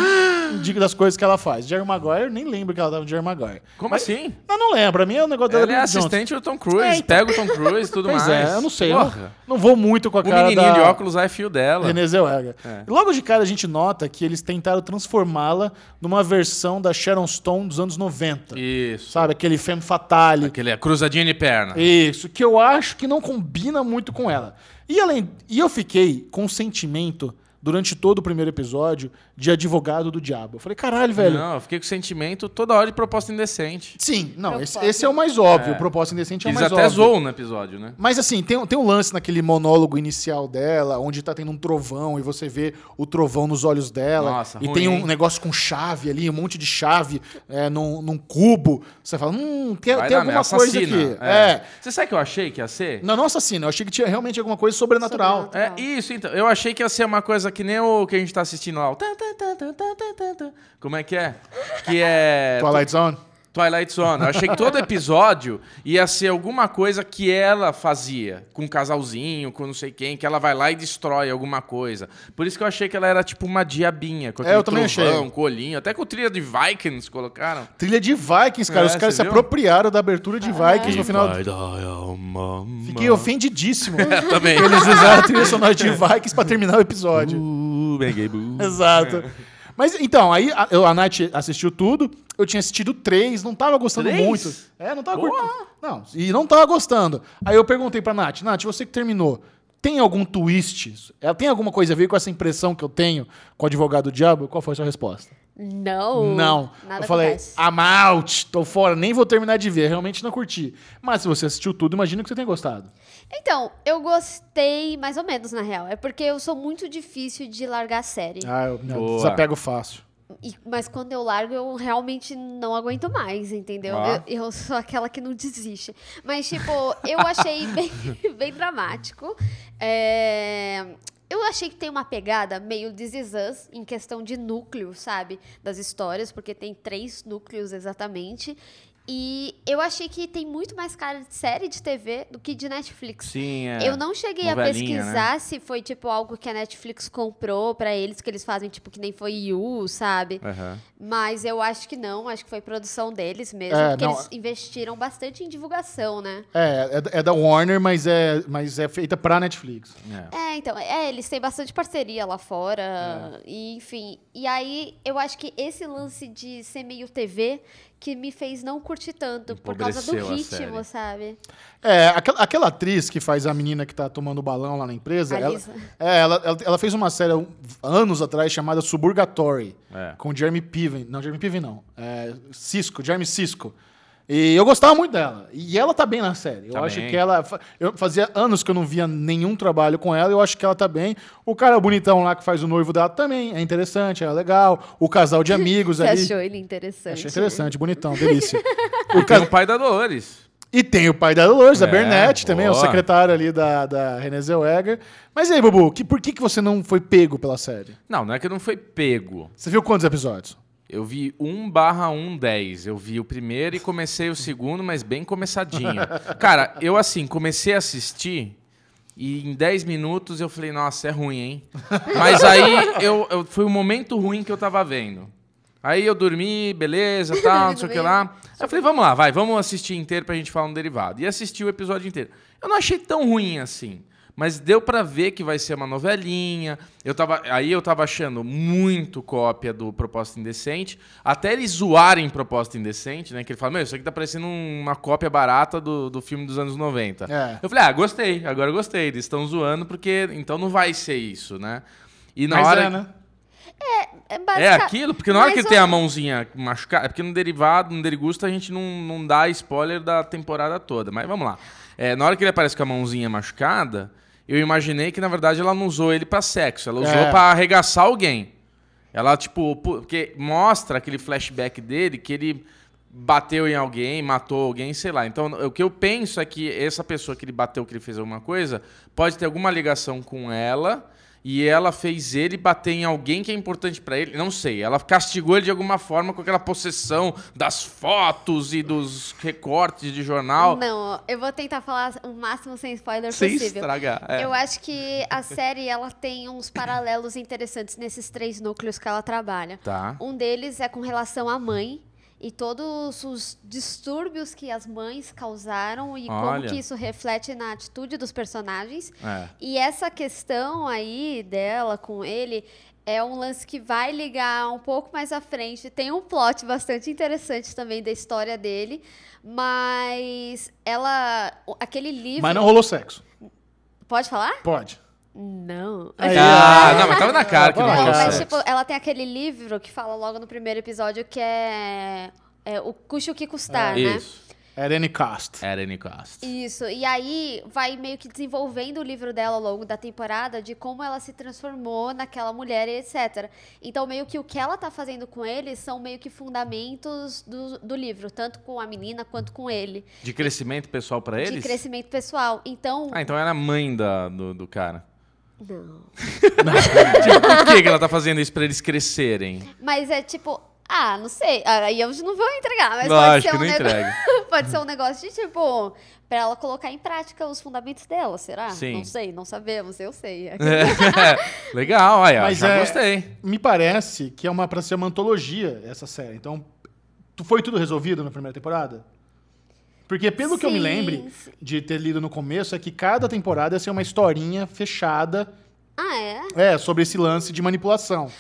de- das coisas que ela faz. Jerry Maguire, nem lembro que ela tava de Jerry Maguire. Como Mas- assim? Eu não lembro. Pra mim é o negócio dela Ela é Beer Jones. assistente do Tom Cruise, É, então. pega o Tom Cruise e tudo Pois mais. é, eu não sei. Eu não, vou muito com a O cara menininho da... de óculos é fio dela. Renée Zellweger. É. Logo de cara a gente nota que eles tentaram transformá-la numa versão da Sharon Stone dos anos 90. Isso. Sabe? Aquele femme fatale. Aquele é cruzadinha de perna. Isso, que eu acho que não combina muito com ela. E além, e eu fiquei com sentimento durante todo o primeiro episódio de advogado do diabo. Eu falei, caralho, velho. Não, eu fiquei com sentimento toda hora de proposta indecente. Sim, não, esse, Proposta. esse é o mais óbvio. É. O propósito indecente é o Eles mais até óbvio. zoam no episódio, né? Mas assim, tem, tem um lance naquele monólogo inicial dela, onde tá tendo um trovão e você vê o trovão nos olhos dela. Nossa, e ruim, tem um hein? negócio com chave ali, um monte de chave é, num, num cubo. Você fala, hum, tem, tem alguma merda, coisa aqui. É. Você sabe o que eu achei que ia ser? Não, não assassino. Eu achei que tinha realmente alguma coisa sobrenatural. Sobrenatural. É isso, então. Eu achei que ia ser uma coisa que nem o que a gente tá assistindo lá. o Como é que é? Que é. Twilight Zone. Twilight Zone. Eu achei que todo episódio ia ser alguma coisa que ela fazia, com um casalzinho, com não sei quem, que ela vai lá e destrói alguma coisa. Por isso que eu achei que ela era tipo uma diabinha, com É, aquele eu também trovão, achei. com olhinho, até com trilha de Vikings colocaram. Trilha de Vikings, cara. É, Os caras se viu? apropriaram da abertura de Vikings no final. Fiquei ofendidíssimo. (laughs) Também. Eles usaram a trilha sonora de Vikings pra terminar o episódio. Uh. Exato. Mas então, aí a, a Nath assistiu tudo, eu tinha assistido três, não tava gostando Três? muito. É, não tava curtindo. Não, e não tava gostando. Aí eu perguntei pra Nath, Nath, você que terminou, tem algum twist? Ela tem alguma coisa a ver com essa impressão que eu tenho com o advogado do diabo? Qual foi a sua resposta? Não. Não. Nada eu falei, acontece. I'm out, tô fora, nem vou terminar de ver, realmente não curti. Mas se você assistiu tudo, imagino que você tenha gostado. Então, eu gostei mais ou menos, na real. É porque eu sou muito difícil de largar a série. Ah, eu me desapego fácil. E- mas quando eu largo, eu realmente não aguento mais, entendeu? Ah. Eu, eu sou aquela que não desiste. Mas, tipo, eu achei (laughs) bem, bem dramático. É, Eu achei que tem uma pegada meio This Is Us em questão de núcleo, sabe? Das histórias, porque tem três núcleos exatamente. E eu achei que tem muito mais cara de série de TV do que de Netflix. Sim, é. Eu não cheguei a Novelinha, pesquisar se foi, tipo, algo que a Netflix comprou pra eles, que eles fazem, tipo, que nem foi You, sabe? Aham. Mas eu acho que não, acho que foi produção deles mesmo, É, porque não, eles investiram bastante em divulgação, né? É, é, é da Warner, mas é, mas é feita pra Netflix. É. É, então, é, eles têm bastante parceria lá fora, É. e, enfim. E aí, eu acho que esse lance de ser meio TV que me fez não curtir tanto, por causa do ritmo, sabe? É, aquela, aquela atriz que faz a menina que tá tomando balão lá na empresa, ela, é, ela, ela, ela fez uma série anos atrás chamada Suburgatory, É. com Jeremy Piven. Não, Jeremy Piven não. É, Cisco, Jeremy Cisco. E eu gostava muito dela. E ela tá bem na série. Eu Tá acho bem. que ela. Eu fazia anos que eu não via nenhum trabalho com ela. Eu acho que ela tá bem. O cara bonitão lá que faz o noivo dela também é interessante, é legal. O casal de (laughs) amigos Você ali. achou ele interessante? Achei interessante, bonitão, delícia. (laughs) E tem o pai da Dolores. E tem o pai da Dolores, a É, Bernette também, é o secretário ali da, da Renée Zellweger. Mas e aí, Bubu, que, por que, que você não foi pego pela série? Não, não é que não foi pego. Você viu quantos episódios? Eu vi 1 barra 110. Eu vi o primeiro e comecei o segundo, mas bem começadinho. (laughs) Cara, eu assim, comecei a assistir e em 10 minutos eu falei, nossa, é ruim, hein? (laughs) Mas aí eu, eu- foi o momento ruim que eu tava vendo. Aí eu dormi, beleza, tal, não sei o que lá. Aí eu falei, vamos lá, vai, vamos assistir inteiro pra gente falar um derivado. E assisti o episódio inteiro. Eu não achei tão ruim assim. Mas deu pra ver que vai ser uma novelinha. Eu tava, aí eu tava achando muito cópia do Proposta Indecente. Até eles zoarem Proposta Indecente, né? Que ele fala, meu, isso aqui tá parecendo uma cópia barata do, do filme dos anos 90. É. Eu falei, ah, gostei, agora eu gostei. Eles estão zoando porque então não vai ser isso, né? E na Mas hora. é, né? É, É basica- aquilo, porque na hora que Mais ele tem a mãozinha machucada, é porque no derivado, no derigusto, a gente não, não dá spoiler da temporada toda. Mas vamos lá. É, na hora que ele aparece com a mãozinha machucada, eu imaginei que, na verdade, ela não usou ele pra sexo. Ela usou É. pra arregaçar alguém. Ela, tipo, porque mostra aquele flashback dele que ele bateu em alguém, matou alguém, sei lá. Então, o que eu penso é que essa pessoa que ele bateu, que ele fez alguma coisa, pode ter alguma ligação com ela. E ela fez ele bater em alguém que é importante pra ele. Não sei, ela castigou ele de alguma forma com aquela possessão das fotos e dos recortes de jornal. Não, eu vou tentar falar o máximo sem spoiler Sem possível. estragar. é. Eu acho que a série ela tem uns paralelos interessantes nesses três núcleos que ela trabalha. Tá. Um deles é com relação à mãe e todos os distúrbios que as mães causaram e Olha. como que isso reflete na atitude dos personagens. É. E essa questão aí dela com ele é um lance que vai ligar um pouco mais à frente. Tem um plot bastante interessante também da história dele, mas ela aquele livro Mas não rolou sexo. Pode falar? Pode. Não. Aí, Ah, não, mas tava na cara que não Não, mas tipo, ela tem aquele livro que fala logo no primeiro episódio que é, é o custe o que custar, né? Isso. Irene Cast. Era Cost. Isso, e aí vai meio que desenvolvendo o livro dela ao longo da temporada de como ela se transformou naquela mulher e etc. Então, meio que o que ela tá fazendo com ele são meio que fundamentos do, do livro, tanto com a menina quanto com ele. De crescimento pessoal pra De eles? crescimento pessoal. Então. Ah, então era a mãe da, do, do cara. (laughs) Não. Tipo, por que, que ela tá fazendo isso pra eles crescerem? Mas é tipo. Ah, não sei. Aí eu não vou entregar, mas Lógico, pode não ser um entrega. negócio. (laughs) pode ser um negócio de tipo. Pra ela colocar em prática os fundamentos dela, será? Sim. Não sei, não sabemos, eu sei. (laughs) Legal, olha, Mas já é- gostei. Me parece que é uma pra ser uma antologia essa série. Então, foi tudo resolvido na primeira temporada? Porque pelo que eu me Sim, lembre sim. de ter lido no começo, é que cada temporada ia ser uma historinha fechada Ah, é? é, sobre esse lance de manipulação.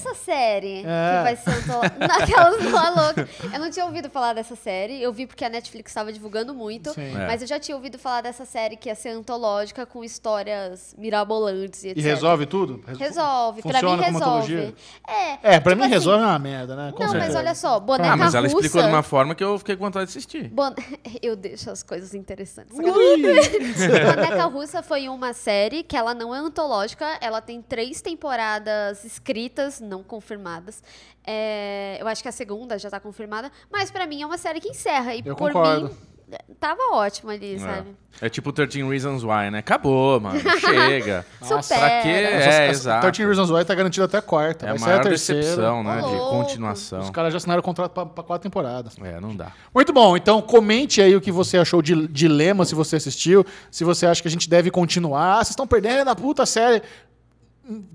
Essa série É. que vai ser antolo- (laughs) Naquelas louca. Eu não tinha ouvido falar dessa série. Eu vi porque a Netflix estava divulgando muito. Sim. É. Mas eu já tinha ouvido falar dessa série que ia ser antológica com histórias mirabolantes e etc. E resolve tudo? Res- Resolve. Pra Funciona mim como resolve. antologia? É. É, pra tipo mim assim, resolve é uma merda, né? Com Não, mas certeza. olha só, boneca Ah, mas ela russa. explicou de uma forma que eu fiquei com vontade de assistir. Bon- (laughs) Eu deixo as coisas interessantes. Ui! (laughs) Boneca Russa foi uma série que ela não é antológica, ela tem três temporadas escritas, não confirmadas. É, eu acho que a segunda já tá confirmada, mas pra mim é uma série que encerra. E Eu por concordo. mim, tava ótimo ali, sabe? É. É tipo 13 Reasons Why, né? Acabou, mano. Chega. (laughs) Nossa, pra quê? É, essa- exato. 13 Reasons Why tá garantido até a quarta. É a a maior terceira. decepção, né? De louco. continuação. Os caras já assinaram o contrato pra, pra quatro temporadas. É, não dá. Muito bom. Então, comente aí o que você achou de Dilema, se você assistiu. Se você acha que a gente deve continuar. Ah, vocês estão perdendo a puta série.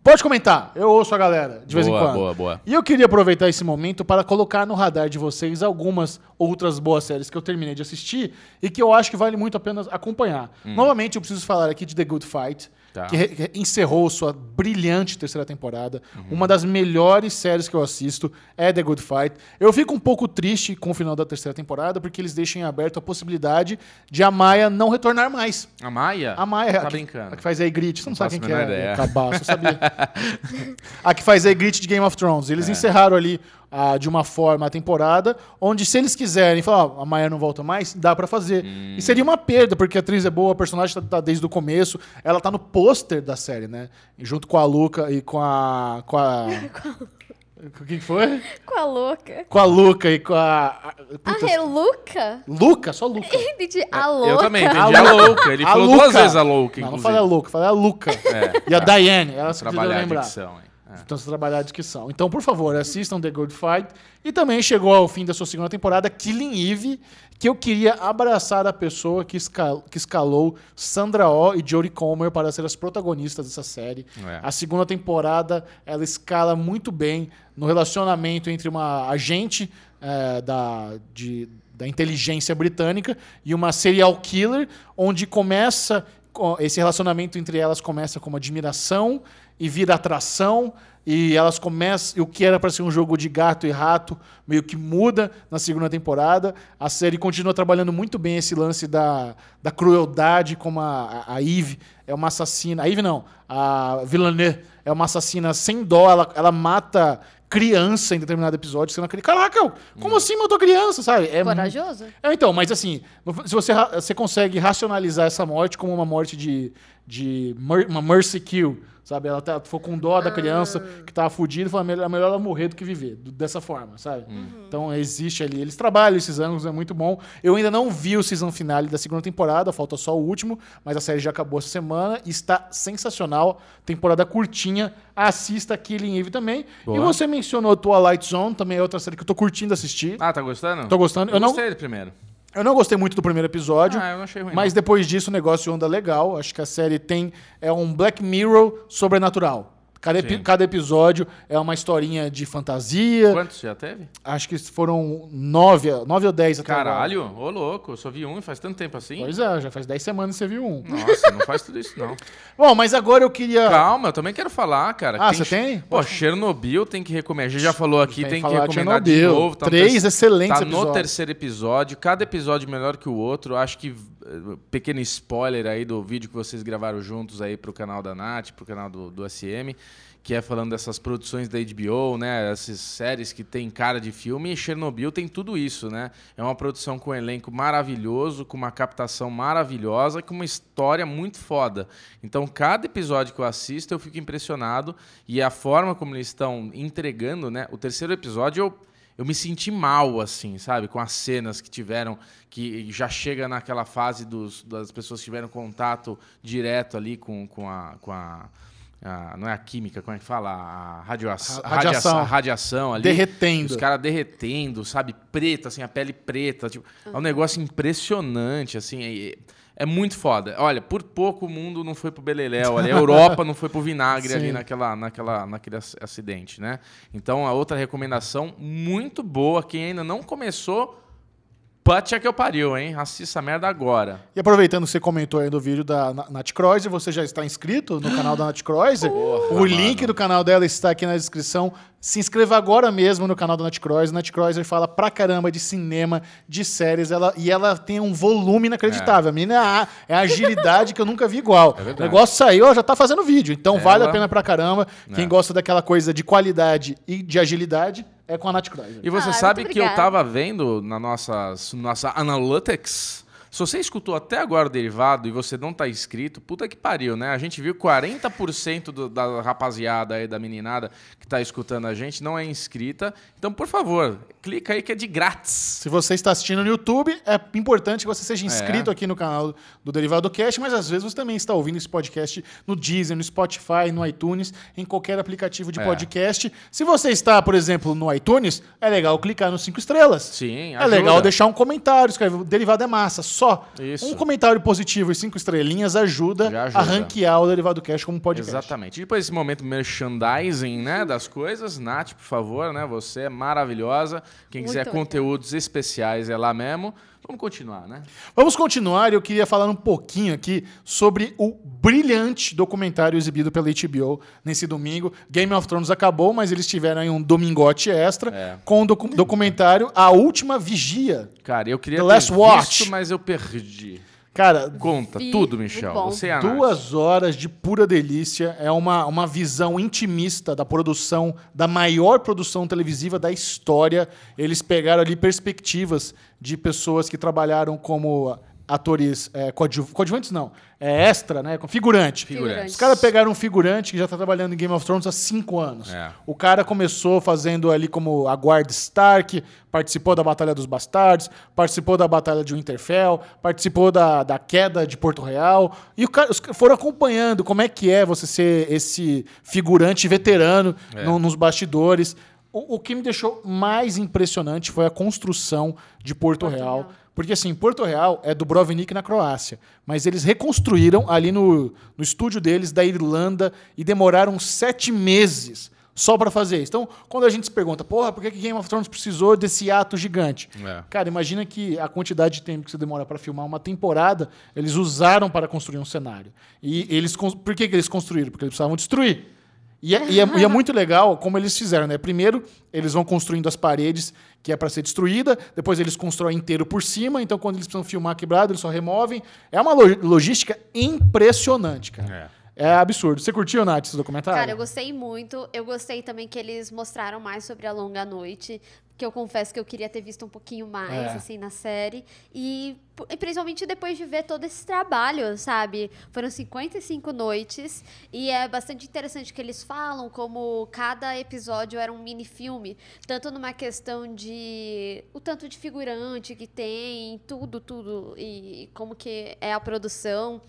Pode comentar. Eu ouço a galera, de vez boa, em quando. boa, boa. E eu queria aproveitar esse momento para colocar no radar de vocês algumas outras boas séries que eu terminei de assistir e que eu acho que vale muito a pena acompanhar. Novamente, eu preciso falar aqui de The Good Fight, Hum. Tá. que que encerrou sua brilhante terceira temporada. Uhum. Uma das melhores séries que eu assisto é The Good Fight. Eu fico um pouco triste com o final da terceira temporada, porque eles deixam em aberto a possibilidade de a Maia não retornar mais. A Maia? A Maia, Tá a que, brincando. a que faz a Ygritte, você não, Não sabe quem que é, ideia. cabaço, sabia. (laughs) a que faz a Ygritte de Game of Thrones. É. Eles encerraram ali ah, de uma forma a temporada, onde se eles quiserem falar, ó, a Maia não volta mais, dá pra fazer. Hum. E seria uma perda, porque a atriz é boa, a personagem tá, tá desde o começo, ela tá no pôster da série, né? Junto com a Luca e com a... Com a... (laughs) O que foi? (laughs) Com a louca. Com a Luca e com a... a- A puta, Reluca? Luca? Só Luca. (laughs) Entendi. A louca. Eu também entendi A a Luca. louca. Ele A falou Luca. duas vezes a louca, Não, não inclusive. falei a Luca, falei a Luca. É. E a Diane, elas que Trabalhar a lembrar. dicção, hein? É. Então, se trabalhar a dicção. Então, por favor, assistam The Good Fight. E também chegou ao fim da sua segunda temporada, Killing Eve, que eu queria abraçar a pessoa que, escal- que escalou Sandra Oh e Jodie Comer para ser as protagonistas dessa série. É. A segunda temporada, ela escala muito bem no relacionamento entre uma agente eh, da, de- da inteligência britânica e uma serial killer, onde começa co- esse relacionamento entre elas começa como admiração e vira atração e elas começam o que era para ser um jogo de gato e rato meio que muda na segunda temporada. A série continua trabalhando muito bem esse lance da, da crueldade como a, a Eve é uma assassina a Eve não a Villeneuve é uma assassina sem dó ela, ela mata criança em determinado episódio você não acredita. Caraca como assim matou criança sabe? É Corajoso? é, então, mas assim, se você, você consegue racionalizar essa morte como uma morte de, de mer- uma mercy kill, sabe? Ela tá, ficou com dó da criança que tava fudida e falou, melhor, melhor ela morrer do que viver, do- dessa forma, sabe? Então existe ali, eles trabalham esses ângulos, é muito bom. Eu ainda não vi o season finale da segunda temporada, falta só o último, mas a série já acabou essa semana e está sensacional, temporada curtinha, assista Killing Eve também. Boa. E você mencionou Twilight Zone, também é outra série que eu tô curtindo assistir. Ah, tá gostando? Tô gostando. Eu, Eu não- gostei do primeiro. Eu não gostei muito do primeiro episódio, Ah, eu não achei ruim. mas depois disso o negócio anda legal. Acho que a série tem é um Black Mirror sobrenatural. Cada, epi- cada episódio é uma historinha de fantasia. Quantos já teve? Acho que foram nove, nove ou dez até agora. Caralho, ô louco, eu só vi um e faz tanto tempo assim. Pois é, já faz dez semanas que você viu um. Nossa, não faz tudo isso não. (laughs) Bom, mas agora eu queria... Calma, eu também quero falar, cara. Ah, você tem? Pô, Chernobyl tem que recomendar. A gente já falou aqui, Tem tem, que de recomendar de Chernobyl. novo. Tá no Três terce- excelentes Tá no episódios. terceiro episódio, cada episódio melhor que o outro. Acho que, pequeno spoiler aí do vídeo que vocês gravaram juntos aí pro canal da Nath, pro canal do, do SM, que é falando dessas produções da HBO, né? Essas séries que tem cara de filme. E Chernobyl tem tudo isso, né? É uma produção com um elenco maravilhoso, com uma captação maravilhosa, com uma história muito foda. Então, cada episódio que eu assisto, eu fico impressionado. E a forma como eles estão entregando, né? O terceiro episódio, eu, eu me senti mal, assim, sabe? Com as cenas que tiveram, que já chega naquela fase dos, das pessoas que tiveram contato direto ali com, com a. Com a a- não é a química, como é que fala? A radiação. radiação, radiação ali. Derretendo. Os caras derretendo, sabe? Preta, assim, a pele preta. Tipo, É um negócio impressionante, assim. É, é muito foda. Olha, por pouco o mundo não foi pro Beleléu ali. A Europa não foi pro vinagre Sim. ali naquela, naquela, naquele ac- acidente, né? Então, a outra recomendação muito boa. Quem ainda não começou, Putia que eu pariu, hein? Assista essa merda agora. E aproveitando que você comentou aí do vídeo da Na- Nath Kreuzer, você já está inscrito no canal da Nath Kreuzer? (gasps) Porra, o link mano. do canal dela está aqui na descrição. Se inscreva agora mesmo no canal da. Nath Kreuzer fala pra caramba de cinema, de séries, ela, e ela tem um volume inacreditável. A menina é a, é a agilidade que eu nunca vi igual. É o negócio saiu, ela já tá fazendo vídeo. Então vale a Ela- pena pra caramba. Quem É. gosta daquela coisa de qualidade e de agilidade é com a Nath Kreuzer. E você Ah, sabe que eu tava vendo na nossa, nossa Analytics. Se você escutou até agora o derivado e você não tá inscrito, puta que pariu, né? A gente viu 40% do- da rapaziada aí, da meninada que tá escutando a gente, não é inscrita. Então, por favor, clica aí que é de grátis. Se você está assistindo no YouTube, é importante que você seja inscrito É. aqui no canal do Derivado Cast, mas às vezes você também está ouvindo esse podcast no Deezer, no Spotify, no iTunes, em qualquer aplicativo de É. podcast. Se você está, por exemplo, no iTunes, é legal clicar nos cinco estrelas. Sim, É ajuda. legal deixar um comentário, escrever, o derivado é massa, só. Isso. Um comentário positivo e cinco estrelinhas ajuda, ajuda. a ranquear o Derivado Cast como podcast. Exatamente. E depois desse momento merchandising, né, das coisas, Nath, por favor, né, você é maravilhosa. Quem Muito quiser conteúdos especiais é lá mesmo. Vamos continuar, né? Vamos continuar e eu queria falar um pouquinho aqui sobre o brilhante documentário exibido pela HBO nesse domingo. Game of Thrones acabou, mas eles tiveram aí um domingote extra É. com o docu- documentário A Última Vigia. Cara, eu queria The ter Last visto, Watch. mas eu perdi. Cara, Conta Vi, tudo, Michel. bom. Você é duas horas de pura delícia. É uma, uma visão intimista da produção, da maior produção televisiva da história. Eles pegaram ali perspectivas de pessoas que trabalharam como atores é, coadju- coadjuvantes, não, é extra, né? Figurante. Figurante. Os caras pegaram um figurante que já está trabalhando em Game of Thrones há cinco anos. É. O cara começou fazendo ali como a guarda Stark, participou da Batalha dos Bastardos, participou da Batalha de Winterfell, participou da, da queda de Porto Real. E o cara, os caras foram acompanhando como é que é você ser esse figurante veterano É. no- nos bastidores. O, o que me deixou mais impressionante foi a construção de Porto, Porto Real. Real. Porque assim, Porto Real é do Brovnik na Croácia, mas eles reconstruíram ali no, no estúdio deles da Irlanda e demoraram sete meses só para fazer isso. Então, quando a gente se pergunta, porra, por que que Game of Thrones precisou desse ato gigante? É. Cara, imagina que a quantidade de tempo que você demora para filmar uma temporada, eles usaram para construir um cenário. E eles, por que, que eles construíram? Porque eles precisavam destruir. E é, e é- e é muito legal como eles fizeram, né? Primeiro, eles vão construindo as paredes, que é para ser destruída, depois eles constroem inteiro por cima, então quando eles precisam filmar quebrado, eles só removem. É uma lo- logística impressionante, cara. É. absurdo. Você curtiu, Nath, esse documentário? Cara, eu gostei muito. Eu gostei também que eles mostraram mais sobre a longa noite. Que eu confesso que eu queria ter visto um pouquinho mais, É. assim, na série. E, e principalmente depois de ver todo esse trabalho, sabe? Foram 55 noites e é bastante interessante que eles falam como cada episódio era um mini-filme, tanto numa questão de o tanto de figurante que tem, tudo, tudo, e como que é a produção.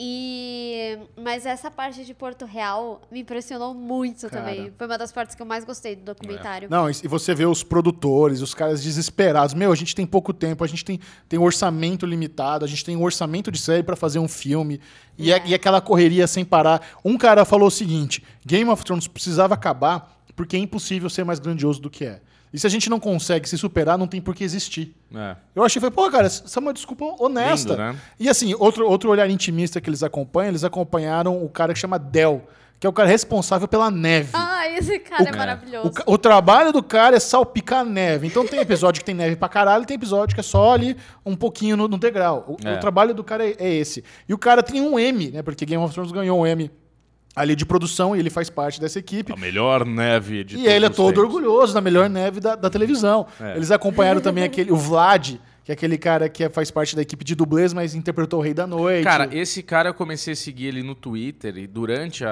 E mas essa parte de Porto Real me impressionou muito Cara. também. Foi uma das partes que eu mais gostei do documentário. Não, e você vê os produtores, os caras desesperados. Meu, a gente tem pouco tempo, a gente tem, tem um orçamento limitado, a gente tem um orçamento de série pra fazer um filme. E, é- e aquela correria sem parar. Um cara falou o seguinte: Game of Thrones precisava acabar porque é impossível ser mais grandioso do que é. E se a gente não consegue se superar, não tem por que existir. É. Eu achei, falei, pô, cara, essa é uma desculpa honesta. Lindo, né? E assim, outro, outro olhar intimista que eles acompanham, eles acompanharam o cara que chama Del, que é o cara responsável pela neve. Ah, esse cara é O- maravilhoso. O, o trabalho do cara é salpicar neve. Então tem episódio que tem neve pra caralho, tem episódio que é só ali um pouquinho no, no degrau. O, É. o trabalho do cara é, é esse. E o cara tem um M, né? Porque Game of Thrones ganhou um M ali de produção e ele faz parte dessa equipe. A melhor neve de E todos ele é todo tempos. orgulhoso da melhor neve da, da televisão. É. Eles acompanharam também aquele, o Vlad, que é aquele cara que é- faz parte da equipe de dublês, mas interpretou o Rei da Noite. Cara, esse cara eu comecei a seguir ele no Twitter e durante a-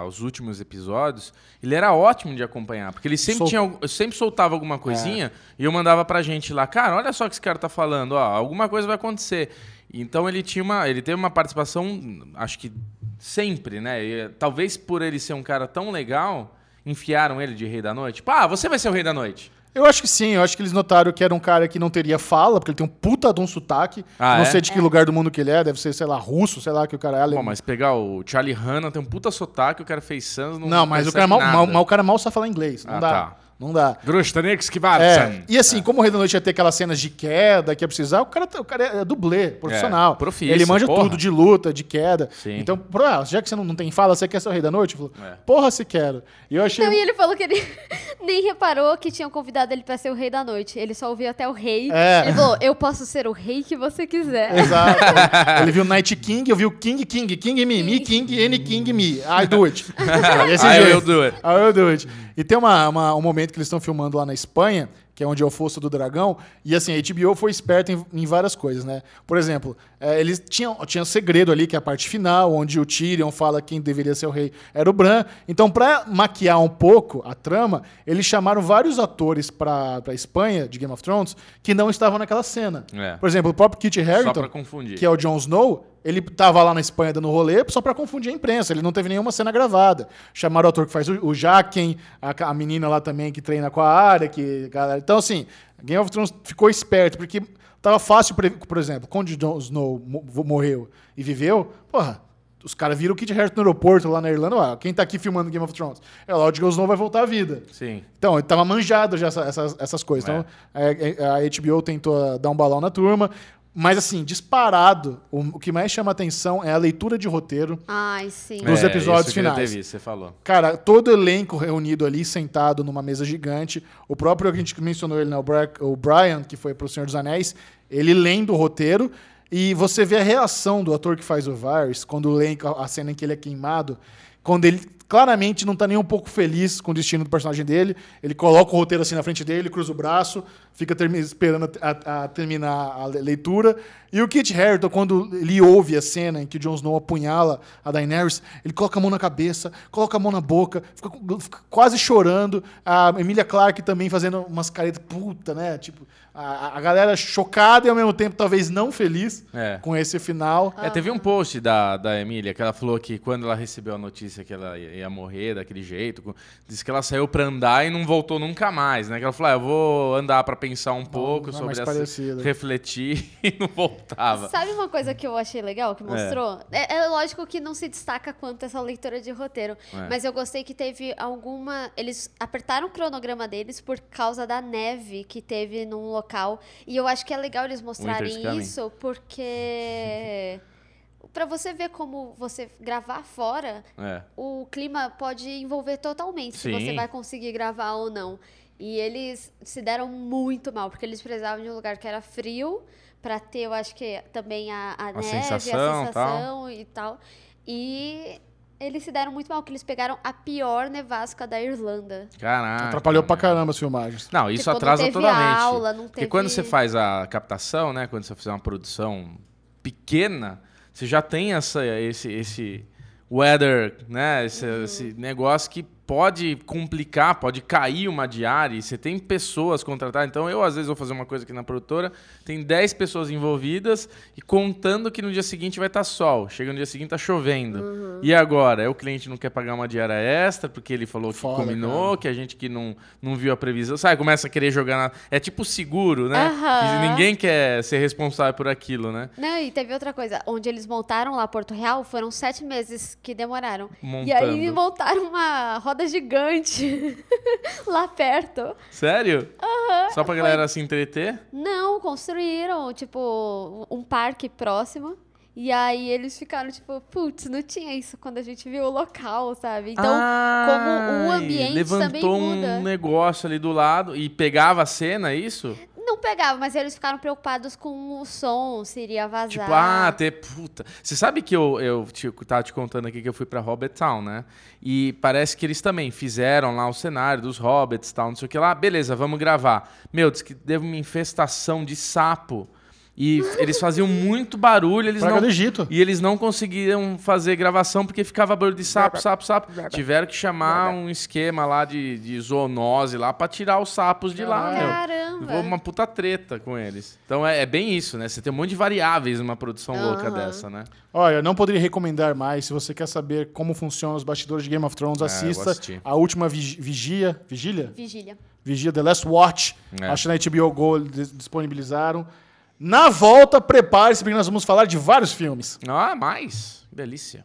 a- os últimos episódios, ele era ótimo de acompanhar, porque ele sempre Sol- tinha, sempre soltava alguma coisinha e eu mandava pra gente lá, cara, olha só o que esse cara tá falando, ó, alguma coisa vai acontecer. Então ele tinha uma, ele teve uma participação, acho que sempre, né? E, talvez por ele ser um cara tão legal, enfiaram ele de Rei da Noite. Pá, você vai ser o Rei da Noite. Eu acho que sim, eu acho que eles notaram que era um cara que não teria fala, porque ele tem um puta de um sotaque. Ah, não é? sei de que lugar do mundo que ele é, deve ser, sei lá, russo, sei lá, que o cara é Bom, alemão. mas pegar o Charlie Hanna tem um puta sotaque, o cara fez Sans, não Não, mas o cara, mal, mal- o cara mal sabe falar inglês. Não Ah, dá. tá. Não dá. É, e assim, como o Rei da Noite ia ter aquelas cenas de queda que ia precisar, o cara, tá- o cara é dublê, profissional. É, profissa, Ele manja porra. tudo de luta, de queda. Sim. Então, ah, já que você não, tem fala, você quer ser o Rei da Noite? Ele falou, É. porra, se quero. E eu achei. Não, e ele falou que ele (laughs) nem reparou que tinham convidado ele pra ser o rei da noite. Ele só ouviu até o rei. É. Ele falou: Eu posso ser o rei que você quiser. Exato. (laughs) ele viu Night King, eu vi o King, King, King me, me, King, N, King me. I do it. (laughs) Desse I jeito. will do it. I will do it. E tem uma, uma- um momento que eles estão filmando lá na Espanha, que é onde é o Fosso do Dragão, e assim, a HBO foi esperta em, em várias coisas, né? Por exemplo, eh, eles tinham, tinham segredo ali, que é a parte final, onde o Tyrion fala quem deveria ser o rei era o Bran. Então, pra maquiar um pouco a trama, eles chamaram vários atores pra, pra Espanha, de Game of Thrones, que não estavam naquela cena. É. Por exemplo, o próprio Kit Harington, que é o Jon Snow, ele tava lá na Espanha dando rolê só pra confundir a imprensa. Ele não teve nenhuma cena gravada. Chamaram o ator que faz o, o Jaquen, a, a menina lá também que treina com a área. Que, galera. Então, assim, Game of Thrones ficou esperto, porque tava fácil, por exemplo, quando o Jon Snow mo- morreu e viveu, porra. Os caras viram o Kit Harington no aeroporto lá na Irlanda. Ó, quem tá aqui filmando Game of Thrones? É lá, o Jon Snow vai voltar à vida. Sim. Então, ele tava manjado já essa- essas, essas coisas. Então, é, é, a HBO tentou dar um balão na turma. Mas, assim, disparado, o, o que mais chama atenção é a leitura de roteiro. Ai, sim. Nos episódios isso eu queria finais. Visto, você falou. Cara, todo elenco reunido ali, sentado numa mesa gigante. O próprio, a gente mencionou ele, né? O, Bra o Brian, que foi pro Senhor dos Anéis, ele lendo o roteiro. E você vê a reação do ator que faz o Varys, quando lê a cena em que ele é queimado, quando ele claramente não tá nem um pouco feliz com o destino do personagem dele. Ele coloca o roteiro assim na frente dele, cruza o braço, fica esperando a, a- terminar a le- leitura. E o Kit Harington, quando ele ouve a cena em que o Jon Snow apunhala a Daenerys, ele coloca a mão na cabeça, coloca a mão na boca, fica, fica quase chorando. A Emilia Clarke também fazendo umas caretas, puta, né? Tipo, a, a galera chocada e ao mesmo tempo talvez não feliz É. com esse final. É, teve um post da, da Emília que ela falou que quando ela recebeu a notícia que ela ia ia morrer daquele jeito, disse que ela saiu pra andar e não voltou nunca mais, né? Que ela falou, ah, eu vou andar pra pensar um pouco não é sobre essa... refletir (laughs) e não voltava. Sabe uma coisa que eu achei legal que mostrou? É, é lógico que não se destaca quanto essa leitura de roteiro, É. mas eu gostei que teve alguma. Eles apertaram o cronograma deles por causa da neve que teve num local. E eu acho que é legal eles mostrarem isso, porque. (laughs) Pra você ver como você gravar fora, É. o clima pode envolver totalmente se você Sim. vai conseguir gravar ou não. E eles se deram muito mal, porque eles precisavam de um lugar que era frio, pra ter, eu acho que também a, a, neve, sensação, a sensação e tal. E eles se deram muito mal, que eles pegaram a pior nevasca da Irlanda. Caraca. Atrapalhou pra meu. caramba as filmagens. Não, isso Tipo, não atrasa teve totalmente. aula, não Porque teve- quando você faz a captação, né? Quando você fizer uma produção pequena, você já tem essa, esse, esse weather, né? Esse, Uhum. esse negócio que pode complicar, pode cair uma diária. e Você tem pessoas contratadas. Então, eu, às vezes, vou fazer uma coisa aqui na produtora, tem 10 pessoas envolvidas e contando que no dia seguinte vai estar sol. Chega no dia seguinte, tá chovendo. Uhum. E agora? É o cliente não quer pagar uma diária extra porque ele falou que Foda, combinou, que a gente que não, não viu a previsão. Sabe, começa a querer jogar na... É tipo seguro, né? Aham. Que ninguém quer ser responsável por aquilo, né? Não, e teve outra coisa. Onde eles montaram lá Porto Real, foram sete meses que demoraram. E Montando. aí montaram uma roda gigante (laughs) lá perto. Sério? Só pra foi- galera se entreter? Não, construíram, tipo, um parque próximo. E aí eles ficaram, tipo, putz, não tinha isso quando a gente viu o local, sabe? Então, como o ambiente levantou também muda. um negócio ali do lado e pegava a cena, é isso? Não pegava, mas eles ficaram preocupados com o som, se iria vazar. Tipo, ah, ter puta. Você sabe que eu, eu te, tava te contando aqui que eu fui pra Hobbit Town, né? E parece que eles também fizeram lá o cenário dos Hobbits e tal, não sei o que lá. Beleza, vamos gravar. Meu, diz que teve uma infestação de sapo. E eles faziam muito barulho, eles Praga não. do Egito. E eles não conseguiam fazer gravação porque ficava barulho de sapo, sapo, sapo. Tiveram que chamar um esquema lá de, de zoonose lá pra tirar os sapos de lá, meu. Caramba. Uma puta treta com eles. Então é, é bem isso, né? Você tem um monte de variáveis numa produção louca Aham. dessa, né? Olha, eu não poderia recomendar mais. Se você quer saber como funcionam os bastidores de Game of Thrones, É, assista a última vigi- vigia. Vigília? Vigília. Vigia The Last Watch. É. Acho que na HBO Go eles disponibilizaram. Na volta, prepare-se, porque nós vamos falar de vários filmes. Ah, mais. Que delícia.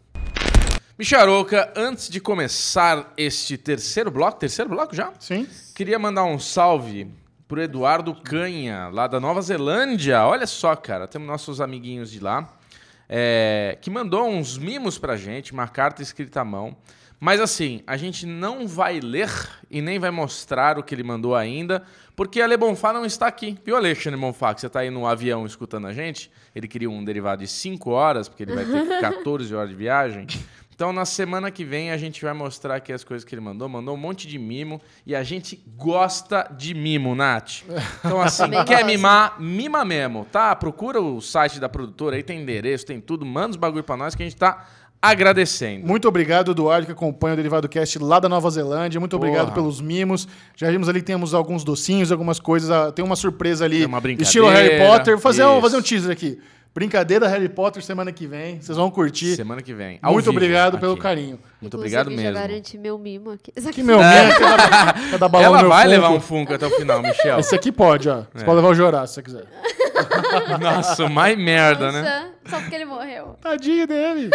Micharoca, antes de começar este terceiro bloco, terceiro bloco já? Sim? Queria mandar um salve pro Eduardo Canha, lá da Nova Zelândia. Olha só, cara, temos nossos amiguinhos de lá, é, que mandou uns mimos pra gente, uma carta escrita à mão. Mas assim, a gente não vai ler e nem vai mostrar o que ele mandou ainda, porque Ale Bonfá não está aqui. Viu, Alexandre Bonfá, que você está aí no avião escutando a gente? Ele queria um derivado de 5 horas, porque ele vai ter (laughs) 14 horas de viagem. Então, na semana que vem, a gente vai mostrar aqui as coisas que ele mandou. Mandou um monte de mimo. E a gente gosta de mimo, Nath. Então, (laughs) assim, quer mimar, mima mesmo, tá? Procura o site da produtora aí, tem endereço, tem tudo. Manda os bagulho pra nós que a gente tá agradecendo. Muito obrigado, Eduardo, que acompanha o Derivado Cast lá da Nova Zelândia. Muito obrigado Porra. pelos mimos. Já vimos ali, temos alguns docinhos, algumas coisas. Ah, Tem uma surpresa ali, Tem uma brincadeira, estilo Harry Potter. Vou fazer um, fazer um teaser aqui. Brincadeira Harry Potter semana que vem. Vocês vão curtir. Semana que vem. ao Muito vivo, obrigado pelo aqui. carinho. Muito Inclusive, obrigado já mesmo. garante meu mimo aqui. Que meu mesmo, (laughs) quer dar, quer dar balão Ela meu vai Funko? levar um Funko até o final, Michel. Esse aqui pode, ó. Você É. pode levar o Jorá, se você quiser. (laughs) Nossa, mais merda, né? Nossa, Só porque ele morreu. Tadinho dele.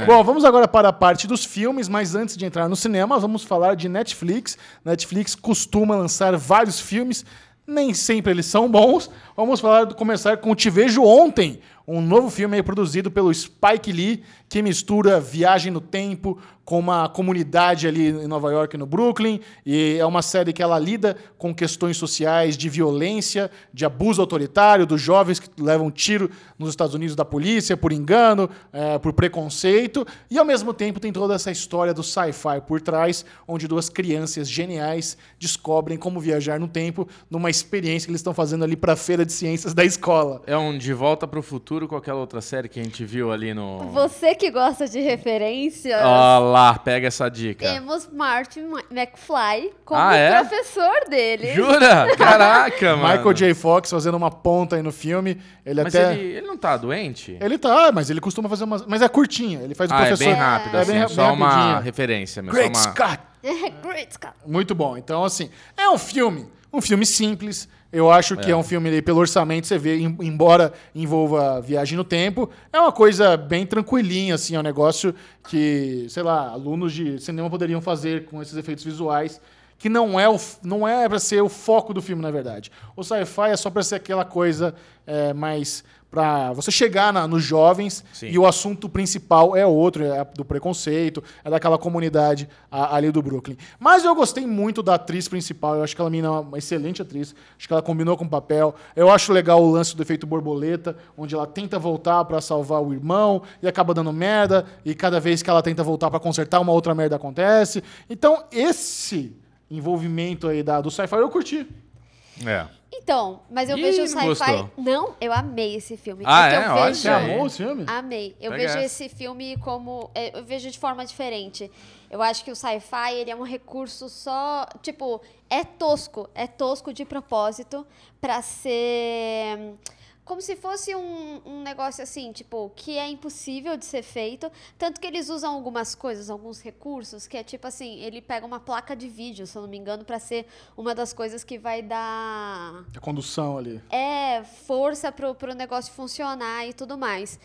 É. Bom, vamos agora para a parte dos filmes, mas antes de entrar no cinema, vamos falar de Netflix. Netflix costuma lançar vários filmes, nem sempre eles são bons. Vamos falar, começar com Te Vejo Ontem, um novo filme produzido pelo Spike Lee, que mistura viagem no tempo com uma comunidade ali em Nova York, no Brooklyn, e é uma série que ela lida com questões sociais de violência, de abuso autoritário, dos jovens que levam tiro nos Estados Unidos da polícia por engano, é, por preconceito, e ao mesmo tempo tem toda essa história do sci-fi por trás, onde duas crianças geniais descobrem como viajar no tempo numa experiência que eles estão fazendo ali para a feira de ciências da escola. É um De Volta pro Futuro com aquela outra série que a gente viu ali no... Você que gosta de referências, Olha lá, pega essa dica. temos Martin Ma- McFly como Ah, é? professor dele. Jura? (laughs) Caraca, mano. Michael J. Fox fazendo uma ponta aí no filme, ele Mas até... ele, ele não tá doente? Ele tá, mas ele costuma fazer umas. Mas é curtinha. Ele faz o Ah, é professor. bem rápido, É assim, bem é ra- só bem uma rapidinho. referência. Mas Great uma... Scott! (laughs) Great Scott. Muito bom. Então, assim, é um filme. Um filme simples. Eu acho que é, um filme aí, pelo orçamento, você vê, em- embora envolva viagem no tempo, é uma coisa bem tranquilinha, assim, é um negócio que, sei lá, alunos de cinema poderiam fazer com esses efeitos visuais que não é, o, não é pra ser o foco do filme, na verdade. O sci-fi é só pra ser aquela coisa é, mais pra você chegar na- nos jovens Sim. e o assunto principal é outro, é do preconceito, é daquela comunidade a- ali do Brooklyn. Mas eu gostei muito da atriz principal, eu acho que ela é uma excelente atriz, acho que ela combinou com o papel. Eu acho legal o lance do efeito borboleta, onde ela tenta voltar pra salvar o irmão e acaba dando merda, e cada vez que ela tenta voltar pra consertar, uma outra merda acontece. Então, esse envolvimento aí da, do sci-fi eu curti. É. Então, mas eu Ih, vejo o não sci-fi. gostou. Não, eu amei esse filme. Ah, é? eu Olha vejo. Você amou esse filme? Amei. Eu Pega vejo essa. esse filme como. é, Eu vejo de forma diferente. Eu acho que o sci-fi ele é um recurso só. Tipo, é tosco. É tosco de propósito pra ser. Como se fosse um, um negócio assim, tipo, que é impossível de ser feito. Tanto que eles usam algumas coisas, alguns recursos, que é tipo assim: ele pega uma placa de vídeo, se eu não me engano, pra ser uma das coisas que vai dar A condução ali. é força pro, pro negócio funcionar e tudo mais.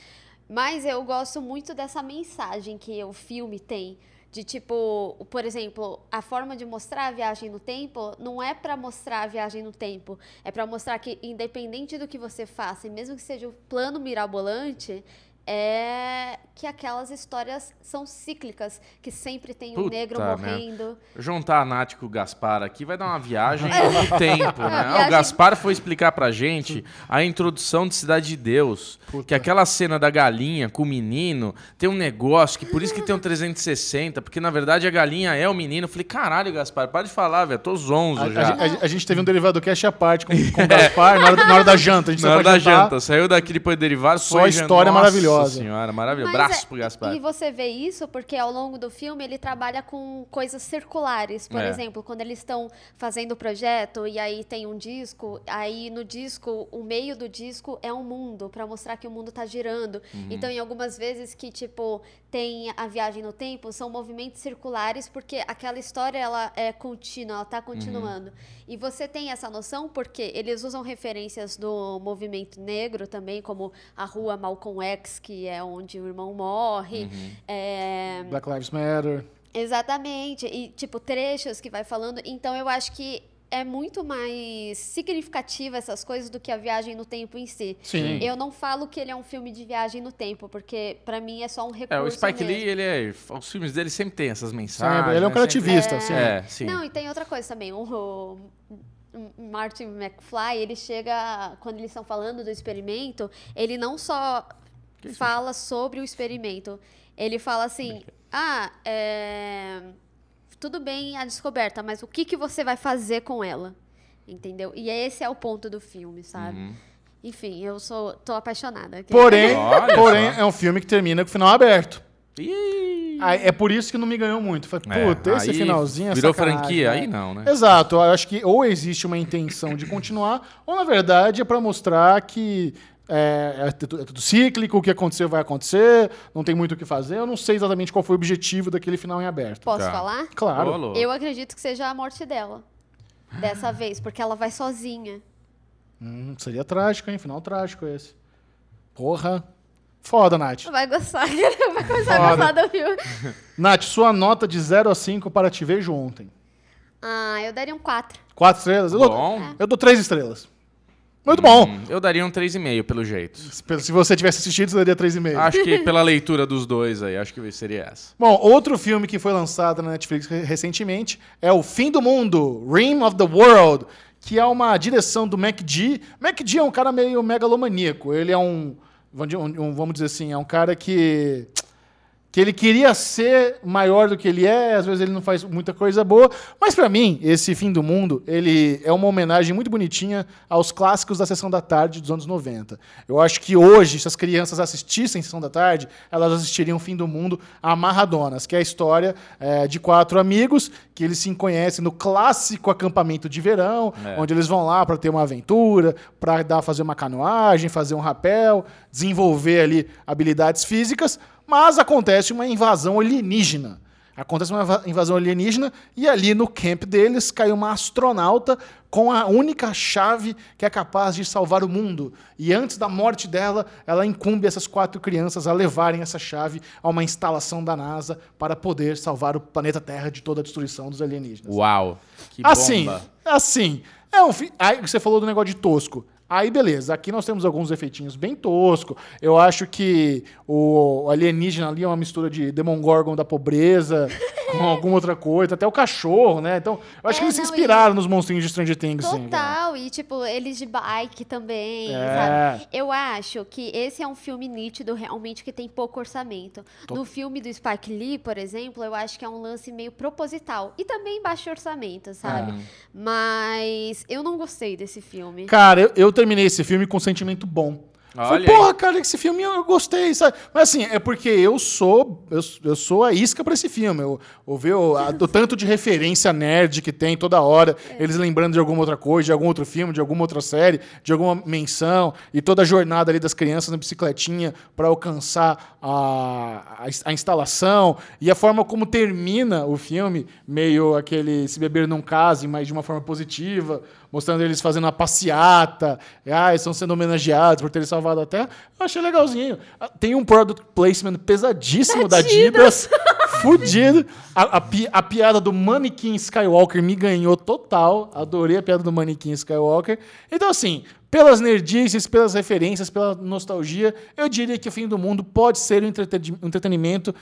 Mas eu gosto muito dessa mensagem que o filme tem. De tipo, por exemplo, a forma de mostrar a viagem no tempo não é pra mostrar a viagem no tempo. É pra mostrar que, independente do que você faça, e mesmo que seja o plano mirabolante, é que aquelas histórias são cíclicas, que sempre tem um Puta negro merda. morrendo. Juntar a Nath com o Gaspar aqui vai dar uma viagem (laughs) no tempo, né? Viagem- O Gaspar foi explicar pra gente a introdução de Cidade de Deus. Que aquela cena da galinha com o menino tem um negócio que por isso que tem um 360, porque na verdade a galinha é o menino. Eu falei, caralho, Gaspar, para de falar, velho. Tô zonzo A, já. a- a- a gente teve um derivado cast à parte com, com (laughs) o Gaspar na, hora, na hora da janta. A gente Na hora da jantar. janta, saiu daqui depois do derivado, Só foi história Nossa maravilhosa. Senhora, maravilhoso. Mas Braço é- pro Gaspar. E você vê isso porque ao longo do filme ele trabalha com coisas circulares. Por É. exemplo, quando eles estão fazendo o projeto e aí tem um disco, aí no disco, o meio do disco é um mundo, pra mostrar que o mundo tá girando. Uhum. Então, em algumas vezes que, tipo, tem a viagem no tempo, são movimentos circulares, porque aquela história, ela é contínua, ela tá continuando. E você tem essa noção porque eles usam referências do movimento negro também, como a rua Malcolm X, que é onde o irmão morre. É, Black Lives Matter. Exatamente. E, tipo, trechos que vai falando. Então, eu acho que é muito mais significativa essas coisas do que a viagem no tempo em si. Sim. Eu não falo que ele é um filme de viagem no tempo, porque pra mim é só um recurso É, o Spike mesmo. Lee, ele é. Os filmes dele sempre tem essas mensagens. Sempre. Ele é um né? cara Sempre- ativista, assim. É, sim. Não, e tem outra coisa também. O Martin McFly, ele chega, quando eles estão falando do experimento, ele não só fala sobre o experimento, ele fala assim, ah, é, tudo bem a descoberta, mas o que, que você vai fazer com ela? Entendeu? E esse é o ponto do filme, sabe? Uhum. Enfim, eu sou, tô apaixonada. Porém, (laughs) porém é um filme que termina com o final aberto. Ih, Aí, é por isso que não me ganhou muito. Falei, É, puta, esse aí finalzinho é Virou sacanagem, franquia? né? Aí não, né? Exato, eu acho que ou existe uma intenção de continuar, ou na verdade é pra mostrar que é, é tudo, é tudo cíclico, o que aconteceu vai acontecer, não tem muito o que fazer. Eu não sei exatamente qual foi o objetivo daquele final em aberto. Posso Tá. falar? Claro. Eu acredito que seja a morte dela. Dessa vez, porque ela vai sozinha. Hum, seria trágico, hein? Final trágico esse. Porra. Foda, Nath. Vai gostar, (laughs) vai começar a Foda. gostar do filme. Nath, sua nota de 0 a 5 para Te Vejo Ontem. Ah, eu daria um 4. Quatro estrelas? Eu dou, Bom. eu dou três estrelas. Muito bom. Hum, eu daria um 3,5 pelo jeito. Se você tivesse assistido, você daria 3,5. Acho que (laughs) pela leitura dos dois aí, acho que seria essa. Bom, outro filme que foi lançado na Netflix re- recentemente é O Fim do Mundo, Rim of the World, que é uma direção do MacD. MacD é um cara meio megalomaníaco. Ele é um- vamos dizer assim, é um cara que que ele queria ser maior do que ele é, às vezes ele não faz muita coisa boa, mas pra mim, esse Fim do Mundo, ele é uma homenagem muito bonitinha aos clássicos da Sessão da Tarde dos anos 90. Eu acho que hoje, se as crianças assistissem Sessão da Tarde, elas assistiriam Fim do Mundo amarradonas, que é a história eh, de quatro amigos que eles se conhecem no clássico acampamento de verão, É. onde eles vão lá para ter uma aventura, para dar fazer uma canoagem, fazer um rapel, desenvolver ali habilidades físicas, mas acontece uma invasão alienígena. Acontece uma inva- invasão alienígena e ali no camp deles cai uma astronauta com a única chave que é capaz de salvar o mundo. E antes da morte dela, ela incumbe essas quatro crianças a levarem essa chave a uma instalação da NASA para poder salvar o planeta Terra de toda a destruição dos alienígenas. Uau. Que Assim, bomba. assim, é um fi... Aí você falou do negócio de tosco. Aí, beleza, aqui nós temos alguns efeitinhos bem tosco. Eu acho que o alienígena ali é uma mistura de Demogorgon da pobreza (laughs) com alguma outra coisa, até o cachorro, né? Então, eu acho É, que eles se não, inspiraram nos monstrinhos de Stranger Things. Total, e tipo, eles de bike também, É. sabe? Eu acho que esse é um filme nítido, realmente, que tem pouco orçamento. No filme do Spike Lee, por exemplo, eu acho que é um lance meio proposital. E também baixo orçamento, sabe? É. Mas eu não gostei desse filme. Cara, eu, eu terminei esse filme com um sentimento bom. Falei, porra, cara, esse filme eu gostei, sabe? Mas assim, é porque eu sou eu, eu sou a isca pra esse filme. Eu, eu vi o, a- o tanto de referência nerd que tem toda hora, eles lembrando de alguma outra coisa, de algum outro filme, de alguma outra série, de alguma menção, e toda a jornada ali das crianças na bicicletinha pra alcançar a, a, a instalação, e a forma como termina o filme, meio aquele se beber não case, mas de uma forma positiva, mostrando eles fazendo uma passeata, ah, estão sendo homenageados por terem salvado a Terra. Eu achei legalzinho. Ah, Tem um product placement pesadíssimo da Adidas, (laughs) fudido. A, a a piada do manequim Skywalker me ganhou total. Adorei a piada do manequim Skywalker. Então, assim, pelas nerdices, pelas referências, pela nostalgia, eu diria que o Fim do Mundo pode ser um um entretenimento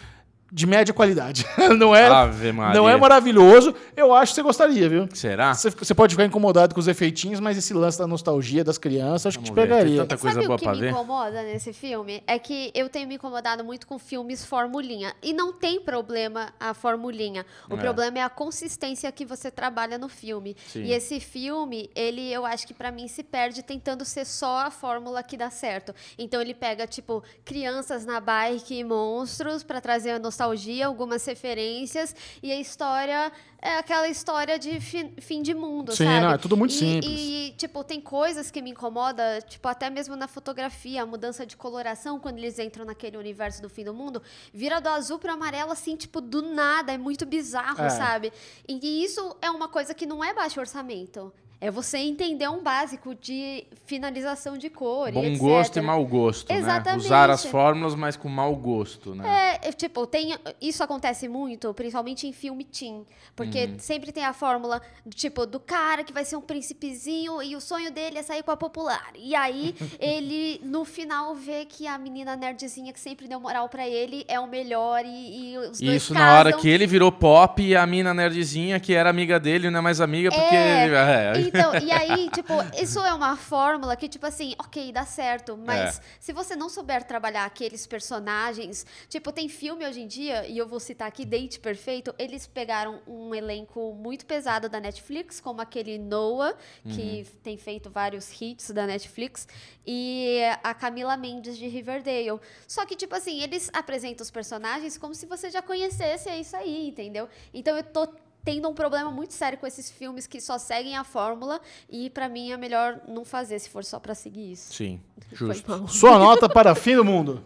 de média qualidade. (laughs) não é, Ave Maria. não é maravilhoso. Eu acho que você gostaria, viu? Será? Você, você pode ficar incomodado com os efeitinhos, mas esse lance da nostalgia das crianças, acho que te Vamos ver, tem pegaria. tanta coisa Sabe boa o que me ver. incomoda nesse filme? É que eu tenho me incomodado muito com filmes formulinha. E não tem problema a formulinha. O É. problema é a consistência que você trabalha no filme. Sim. E esse filme, ele, eu acho que pra mim se perde tentando ser só a fórmula que dá certo. Então ele pega, tipo, crianças na bike e monstros pra trazer a nostalgia, algumas referências. E a história é aquela história de fi- fim de mundo, Sim, sabe? não, é tudo muito E- simples. E, tipo, tem coisas que me incomoda, tipo, até mesmo na fotografia, a mudança de coloração quando eles entram naquele universo do fim do mundo, vira do azul pro amarelo, assim, tipo, do nada, é muito bizarro, É. sabe? E, e isso é uma coisa que não é baixo orçamento. É você entender um básico de finalização de cor. e Bom etc. gosto e mau gosto, né? Exatamente. Usar as fórmulas, mas com mau gosto, né? É, é, tipo, tem, isso acontece muito, principalmente em filme teen. Porque Uhum. sempre tem a fórmula, tipo, do cara que vai ser um príncipezinho e o sonho dele é sair com a popular. E aí, (laughs) ele, no final, vê que a menina nerdzinha que sempre deu moral pra ele é o melhor e, e os dois Isso na hora casam. que ele virou pop e a mina nerdzinha, que era amiga dele, não é mais amiga porque. É, é. Então, e aí, tipo, isso é uma fórmula que, tipo assim, ok, dá certo, mas É. se você não souber trabalhar aqueles personagens, tipo, tem filme hoje em dia, e eu vou citar aqui Date Perfeito, eles pegaram um elenco muito pesado da Netflix, como aquele Noah, que Uhum. tem feito vários hits da Netflix, e a Camila Mendes de Riverdale. Só que, tipo assim, eles apresentam os personagens como se você já conhecesse, é isso aí, entendeu? Então eu tô tendo um problema muito sério com esses filmes que só seguem a fórmula e pra mim é melhor não fazer se for só pra seguir isso. Sim, justo. Sua nota para Fim do Mundo.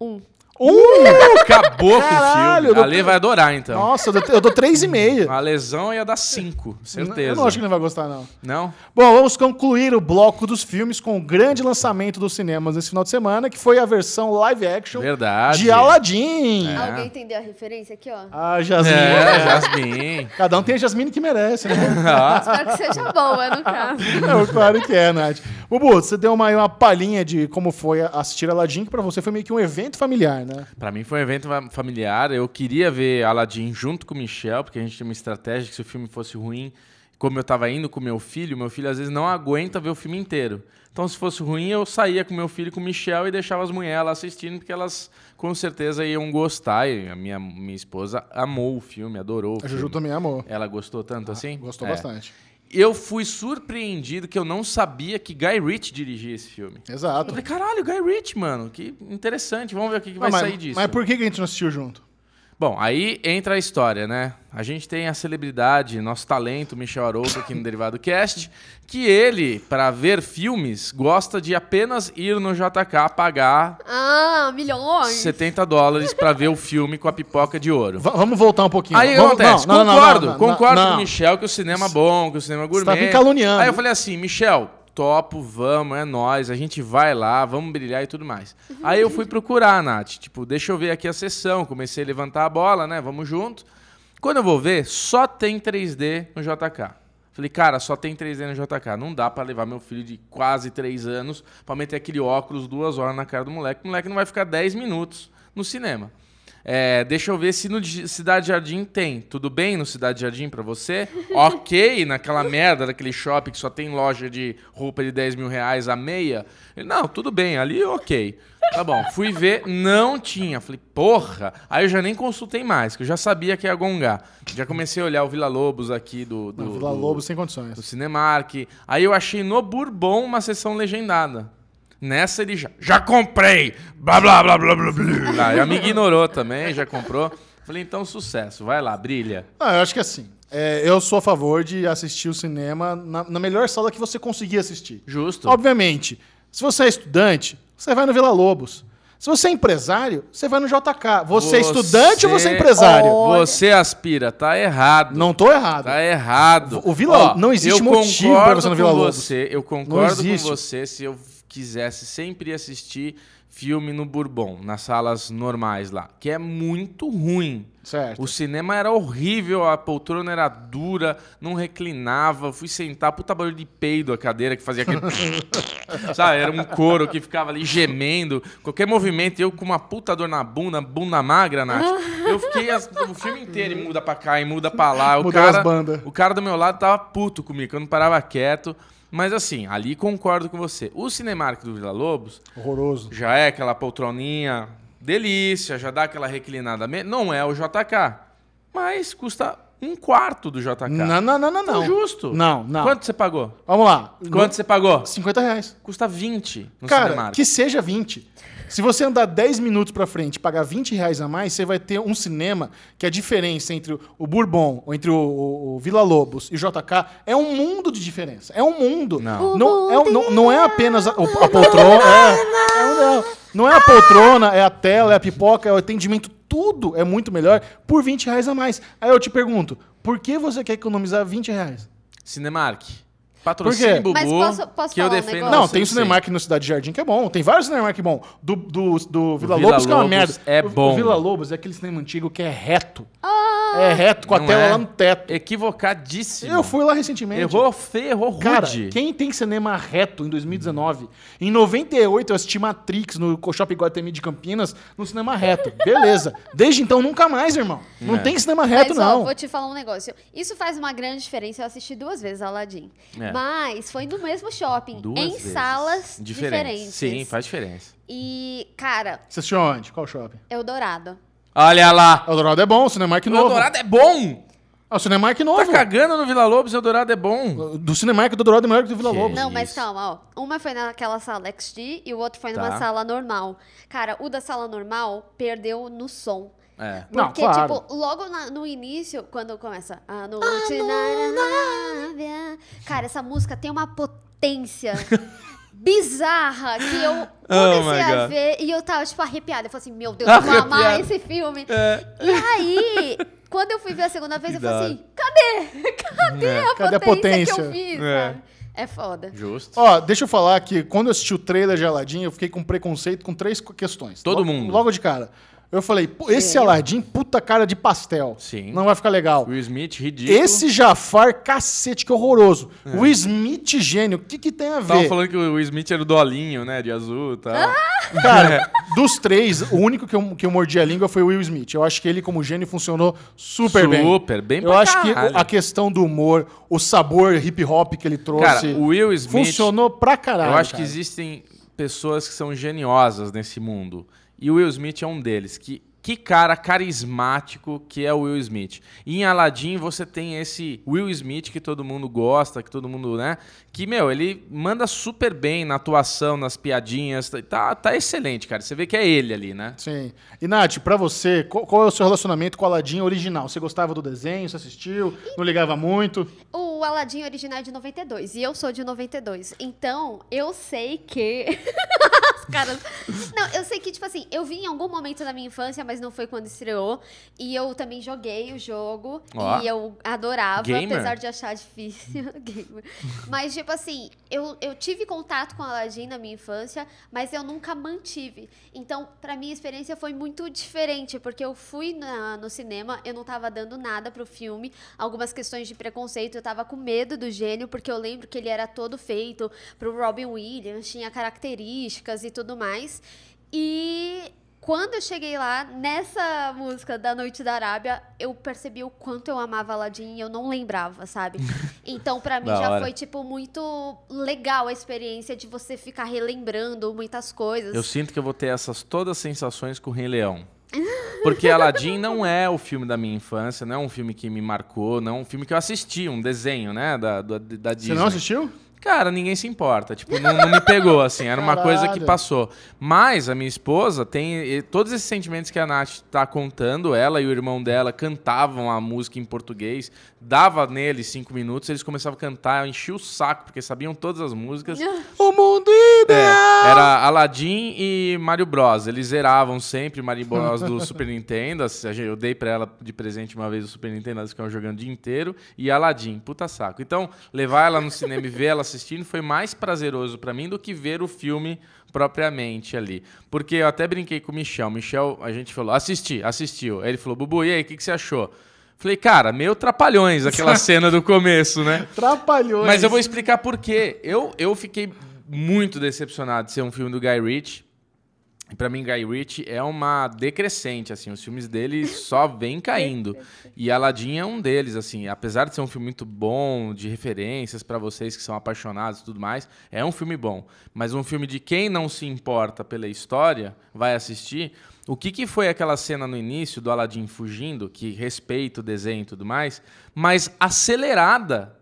Um. Um! Acabou com o Caralho, filme. A. Lê vai adorar, então. Nossa, eu dou, eu dou 3,5. A lesão ia dar 5, certeza. Eu não acho que ele vai gostar, não. Não? Bom, vamos concluir o bloco dos filmes com o grande lançamento dos cinemas nesse final de semana, que foi a versão live action Verdade. de Aladdin. É. Alguém entendeu a referência aqui, ó? A Jasmine. É, Jasmine. Cada um tem a Jasmine que merece, né? (laughs) Ah, Espero que seja boa, no caso. (laughs) É, claro que é, Nath. Bubu, você deu uma, uma palhinha de como foi assistir Aladdin, que pra você foi meio que um evento familiar, né? Pra mim foi um evento fa- familiar. Eu queria ver Aladdin junto com o Michel, porque a gente tinha uma estratégia que se o filme fosse ruim, como eu tava indo com meu filho, meu filho às vezes não aguenta ver o filme inteiro. Então, se fosse ruim, eu saía com meu filho e com o Michel e deixava as mulheres lá assistindo, porque elas com certeza iam gostar. E a minha, minha esposa amou o filme, adorou o A filme. Juju também amou. Ela gostou tanto assim? Gostou É. bastante. Eu fui surpreendido que eu não sabia que Guy Ritchie dirigia esse filme. Eu Exato. falei, caralho, Guy Ritchie, mano, que interessante, vamos ver o que, que vai mas, sair disso. mas por que que a gente não assistiu junto? Bom, aí entra a história, né? A gente tem a celebridade, nosso talento, Michel Haroldo, aqui no Derivado Cast, que ele, para ver filmes, gosta de apenas ir no JK pagar Ah, milhões. 70 dólares para ver o filme com a pipoca de ouro. Va- vamos voltar um pouquinho. Aí vamos, acontece? não, não, não, concordo, não, não, concordo não. com o Michel que o cinema é bom, que o cinema é gourmet. tá me caluniando. Aí eu falei assim, Michel, topo, vamos, é nóis, a gente vai lá, vamos brilhar e tudo mais. Aí eu fui procurar, Nath, tipo, deixa eu ver aqui a sessão, comecei a levantar a bola, né, vamos junto. Quando eu vou ver, só tem 3D no JK. Falei, cara, só tem 3D no JK. Não dá pra levar meu filho de quase 3 anos pra meter aquele óculos duas horas na cara do moleque. O moleque não vai ficar 10 minutos no cinema. É, deixa eu ver se no Cidade Jardim tem. Tudo bem no Cidade Jardim pra você? (laughs) ok, naquela merda daquele shopping que só tem loja de roupa de 10 mil reais a meia. Ele, não, tudo bem, ali ok. Tá bom, fui ver, não tinha. Falei, porra. Aí eu já nem consultei mais, que eu já sabia que ia gongar. Já comecei a olhar o Vila Lobos aqui do, do, Não, Vila do- Lobo sem condições. do Cinemark. Aí eu achei no Bourbon uma sessão legendada. Nessa ele já, já comprei! Blá blá blá blá blá blá. Aí a me ignorou também, já comprou. Falei, então sucesso, vai lá, brilha. Ah, eu acho que assim, é, eu sou a favor de assistir o cinema na, na melhor sala que você conseguir assistir. Justo. Obviamente, se você é estudante, você vai no Vila Lobos. Se você é empresário, você vai no JK. Você, é estudante ou você é empresário? Olha. Você aspira, tá errado. Não tô errado. Tá errado. O Vila- não existe motivo pra concordo você no Vila Lobos. Você, eu concordo com você se eu quisesse sempre assistir filme no Bourbon, nas salas normais lá, que é muito ruim. Certo. O cinema era horrível, a poltrona era dura, não reclinava. Fui sentar, puta barulho de peido a cadeira que fazia aquele. (laughs) Sabe, era um couro que ficava ali gemendo. Qualquer movimento, eu com uma puta dor na bunda, bunda magra, Nath. (laughs) Eu fiquei as- o filme inteiro e muda pra cá e muda pra lá. O Mudou as cara, bandas. o cara do meu lado tava puto comigo, que eu não parava quieto. Mas assim, ali concordo com você. O Cinemark do Vila Lobos Horroroso. já é aquela poltroninha delícia, já dá aquela reclinada. Não é o JK, mas custa um quarto do JK. Não, não, não, não, Então, não. justo. Não, não. Quanto você pagou? Vamos lá. Quanto você pagou? 50 reais. Custa 20 no Cara, Cinemark. que seja 20. Se você andar 10 minutos pra frente e pagar 20 reais a mais, você vai ter um cinema que a diferença entre o Bourbon, ou entre o, o- o Vila Lobos e o JK é um mundo de diferença. É um mundo. Não. Não, é, não, não é apenas a, o- a poltrona. É, é não, não é a poltrona, é a tela, é a pipoca, é o atendimento. Tudo é muito melhor por 20 reais a mais. Aí eu te pergunto, por que você quer economizar 20 reais? Cinemark. Patrocínio? Bubu, Mas posso- posso que eu falar um defendo. negócio? Não, tem o. Cinemark no Cidade Jardim que é bom. Tem vários Cinemark bom. Do, do, do Vila Vila Lobos que é uma Lobos merda. é O- bom. O Vila Lobos é aquele cinema antigo que é reto. É reto, com a Não tela é? lá no teto. Equivocadíssimo. Eu fui lá recentemente. Errou feio, errou rude. Cara, quem tem cinema reto em 2019? Em 98 eu assisti Matrix no Shopping Guatemi de Campinas no cinema reto. Beleza. Desde então nunca mais, irmão. Não É. tem cinema reto, Mas, ó, não. vou te falar um negócio. Isso faz uma grande diferença. Eu assisti duas vezes Aladdin. É. Mas foi no mesmo shopping, Duas em vezes. salas Diferentes. diferentes. Sim, faz diferença. E, cara, Você assistiu onde? Qual shopping? Eldorado. Olha lá. Eldorado é bom, o Cinemark O novo. Eldorado é bom. Ah, o Cinemark Tá novo. cagando no Vila Lobos, Eldorado é bom. Do Cinemark do Eldorado é melhor que do Vila Que Lobos. Não, mas Isso. calma, ó. Uma foi naquela sala XD e o outro foi numa Tá. sala normal. Cara, o da sala normal perdeu no som. É. Não, Porque, claro. tipo, logo na- no início, quando começa a noite na Arábia", Cara, essa música tem uma potência (laughs) bizarra que eu Oh comecei my a ver e eu tava, tipo, arrepiada. Eu falei assim, meu Deus, eu vou amar esse filme. É. E aí, quando eu fui ver a segunda vez, eu falei assim, cadê? Cadê a Cadê a potência, que potência? eu fiz, É. É foda. Justo. Ó, deixa eu falar que quando eu assisti o trailer de Aladdin, eu fiquei com preconceito com três questões. Todo Logo- mundo. Logo de cara. Eu falei, pô, esse? Aladdin, puta cara de pastel. Sim. Não vai ficar legal. Will Smith, ridículo. Esse Jafar, cacete, que horroroso. O Smith, gênio, o que, que tem a ver? falando que o Will Smith era o dolinho, né? De azul e tal. Ah! Cara, dos três, o único que eu, que eu mordi a língua foi o Will Smith. Eu acho que ele, como gênio, funcionou super, bem. Super, bem Eu pra acho que caralho. a questão do humor, o sabor hip hop que ele trouxe, Cara, o Will Smith. funcionou pra caralho. eu acho que cara. existem pessoas que são geniosas nesse mundo. E o Will Smith é um deles. Que que cara carismático que é o Will Smith. E em Aladdin você tem esse Will Smith que todo mundo gosta, que todo mundo, né? Que, meu, ele manda super bem na atuação, nas piadinhas. Tá, tá excelente, cara. Você vê que é ele ali, né? Sim. E, Nath, pra você, qual, qual é o seu relacionamento com o Aladdin original? Você gostava do desenho? Você assistiu? Não ligava muito? O Aladdin original é de 92 e eu sou de 92. Então, eu sei que. (laughs) Os caras. Não, eu sei que, tipo assim, eu vi em algum momento da minha infância, mas não foi quando estreou. E eu também joguei o jogo. Ó. E eu adorava, Gamer? apesar de achar (laughs) difícil. Gamer. Mas, tipo assim, eu, eu tive contato com Aladdin na minha infância, mas eu nunca mantive. Então, pra mim, a experiência foi muito diferente, porque eu fui na- no cinema, eu não tava dando nada pro filme. Algumas questões de preconceito, eu tava com medo do gênio, porque eu lembro que ele era todo feito pro Robin Williams, tinha características e tudo mais. E quando eu cheguei lá, nessa música da Noite da Arábia, eu percebi o quanto eu amava Aladdin e eu não lembrava, sabe? (laughs) Então, pra mim, já hora. foi, tipo, muito legal a experiência de você ficar relembrando muitas coisas. Eu sinto que eu vou ter essas todas as sensações com o Rei Leão. (laughs) Porque Aladdin não é o filme da minha infância, não é um filme que me marcou, não é um filme que eu assisti, um desenho, né, da, da, da Disney. Você não assistiu? Cara, ninguém se importa. Tipo, não, não me pegou, assim. Era uma coisa que Caralho. passou. Mas a minha esposa tem todos esses sentimentos que a Nath tá contando. Ela e o irmão dela cantavam a música em português. Dava neles cinco minutos, eles começavam a cantar, enchia o saco, porque sabiam todas as músicas. (laughs) O mundo É, ideal! era Aladdin e Mario Bros. Eles zeravam sempre Mario Bros do (laughs) Super Nintendo. Assim, Eu dei pra ela de presente uma vez o Super Nintendo, elas ficavam jogando o dia inteiro. E Aladdin, puta saco. Então, levar ela no cinema e ver ela assistindo foi mais prazeroso pra mim do que ver o filme propriamente ali. Porque eu até brinquei com o Michel. Michel, a gente falou, assisti, assistiu. Aí ele falou, Bubu, e aí, o que, que você achou? Falei, cara, meio trapalhões aquela (laughs) cena do começo, né? Trapalhões. Mas eu vou explicar por quê. Eu, eu fiquei muito decepcionado de ser um filme do Guy Ritchie. E pra mim, Guy Ritchie é uma decrescente, assim. Os filmes dele (laughs) só vêm caindo. E Aladdin é um deles, assim. Apesar de ser um filme muito bom, de referências pra vocês que são apaixonados e tudo mais, é um filme bom. Mas um filme de quem não se importa pela história vai assistir. O que, que foi aquela cena no início do Aladdin fugindo, que respeita o desenho e tudo mais, mas acelerada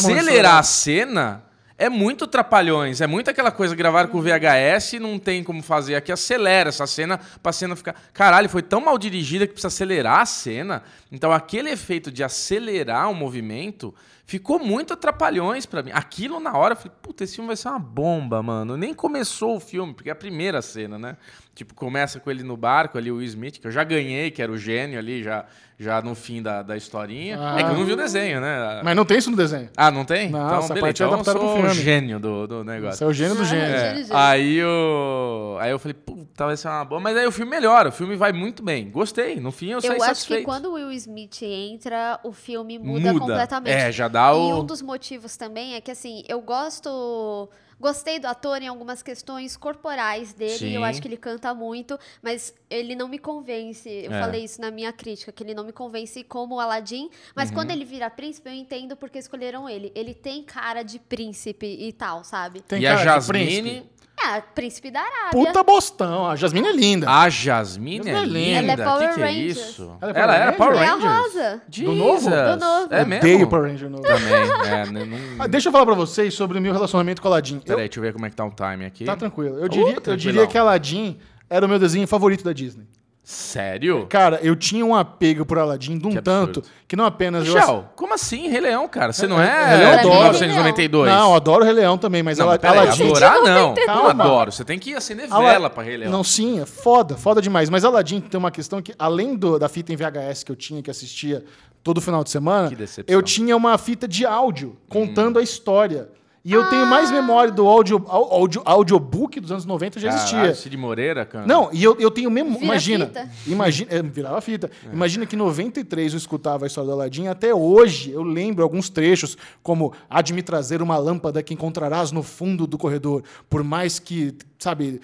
momentos acelerar a cena é muito trapalhões. É muito aquela coisa gravar com VHS e não tem como fazer. Aqui acelera essa cena pra cena ficar. Caralho, foi tão mal dirigida que precisa acelerar a cena. Então aquele efeito de acelerar o movimento ficou muito atrapalhões pra mim. Aquilo na hora eu falei, puta, esse filme vai ser uma bomba, mano. Nem começou o filme, porque é a primeira cena, né? Tipo, começa com ele no barco ali, o Will Smith, que eu já ganhei, que era o gênio ali, já, já no fim da, da historinha. Ah. É que eu não vi o desenho, né? Mas não tem isso no desenho. Ah, não tem? Não, então, essa beleza. parte é Então eu adaptada pro sou o filme. gênio do, do Você negócio. é o gênio do Ah, gênio. é. É, aí, eu, aí eu falei, puta, vai ser uma boa. Mas aí o filme melhora, o filme vai muito bem. Gostei. No fim eu, saí Eu acho satisfeito. que quando o Will Smith entra, o filme muda, Muda. completamente. É, já dá E o- um dos motivos também é que, assim, eu gosto. Gostei do ator em algumas questões corporais dele. Sim. Eu acho que ele canta muito, mas ele não me convence. Eu É. falei isso na minha crítica, que ele não me convence como o Aladdin. Uhum. Mas quando ele vira príncipe, eu entendo porque escolheram ele. Ele tem cara de príncipe e tal, sabe? Tem e a cara de Jasmine. Príncipe. É, príncipe da Arábia. Puta bostão. A Jasmine é linda. A Jasmine é Ela é linda. Ela é Power que que é isso? Ela é Ela Power era Power É a rosa. Do novo? Jesus. Do novo. É Odeio mesmo? Power Ranger novo. Também, (laughs) é. não- Ah, deixa eu falar pra vocês sobre o meu relacionamento com Aladdin. Eu- Peraí, deixa eu ver como é que tá o time aqui. Tá tranquilo. Eu diria, eu tranquilão. diria que Aladdin era o meu desenho favorito da Disney. Sério? Cara, eu tinha um apego por Aladdin de um Que tanto que não apenas eu Michel, como assim Rei Leão, cara? Você não É, é, Rei Leão de adoro. 1992? Não, eu adoro Rei Leão também, mas Não, Ala- mas peraí, Aladdin. adorar não. Eu Calma. adoro. Você tem que acender Ala- vela pra Rei Leão. Não, sim, é foda, foda demais. Mas Aladdin tem uma questão que, além do- da fita em VHS que eu tinha, que assistia todo final de semana, eu tinha uma fita de áudio contando a história. E eu tenho mais memória do audio, au- audio, audiobook dos anos 90 já existia. Caralho, Cid Moreira, cara. Não, e eu, eu tenho mesmo. Imagina. fita. Imagina. É, virava fita. É. Imagina que em 93 eu escutava a história do Aladdin. Até hoje eu lembro alguns trechos, como há de me trazer uma lâmpada que encontrarás no fundo do corredor. Por mais que, sabe,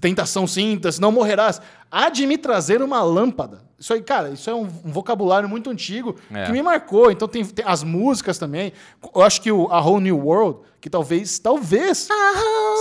tentação sintas, não morrerás. Há de me trazer uma lâmpada. Isso aí, cara, isso é um, um vocabulário muito antigo É. que me marcou. Então tem, tem as músicas também. Eu acho que o A Whole New World, que talvez, talvez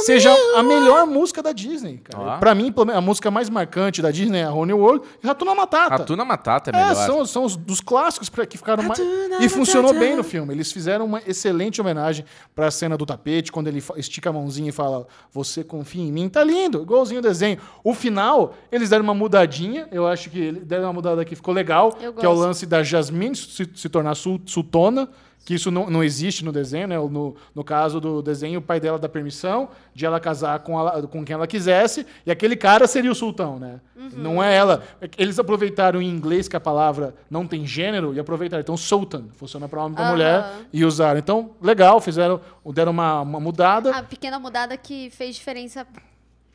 seja a melhor música da Disney, cara. Ó. Pra mim, a música mais marcante da Disney é a Honey World e Ratuna Matata. Ratuna Matata é É, melhor. são, são os dos clássicos pra- que ficaram mais. E funcionou bem no filme. Eles fizeram uma excelente homenagem pra cena do tapete, quando ele estica a mãozinha e fala: Você confia em mim? Tá lindo, igualzinho o desenho. O final, eles deram uma mudadinha. Eu acho que eles deram uma mudada aqui, ficou legal. Eu Que é o gosto. lance da Jasmine se, se tornar sul- sultona. Que isso não, não existe no desenho, né? No, no caso do desenho, o pai dela dá permissão de ela casar com, ela- com quem ela quisesse, e aquele cara seria o sultão, né? Uhum. Não é ela. Eles aproveitaram em inglês que a palavra não tem gênero e aproveitaram. Então, sultan funciona para homem e Aham. mulher e usaram. Então, legal, fizeram, deram uma, uma mudada. A pequena mudada que fez diferença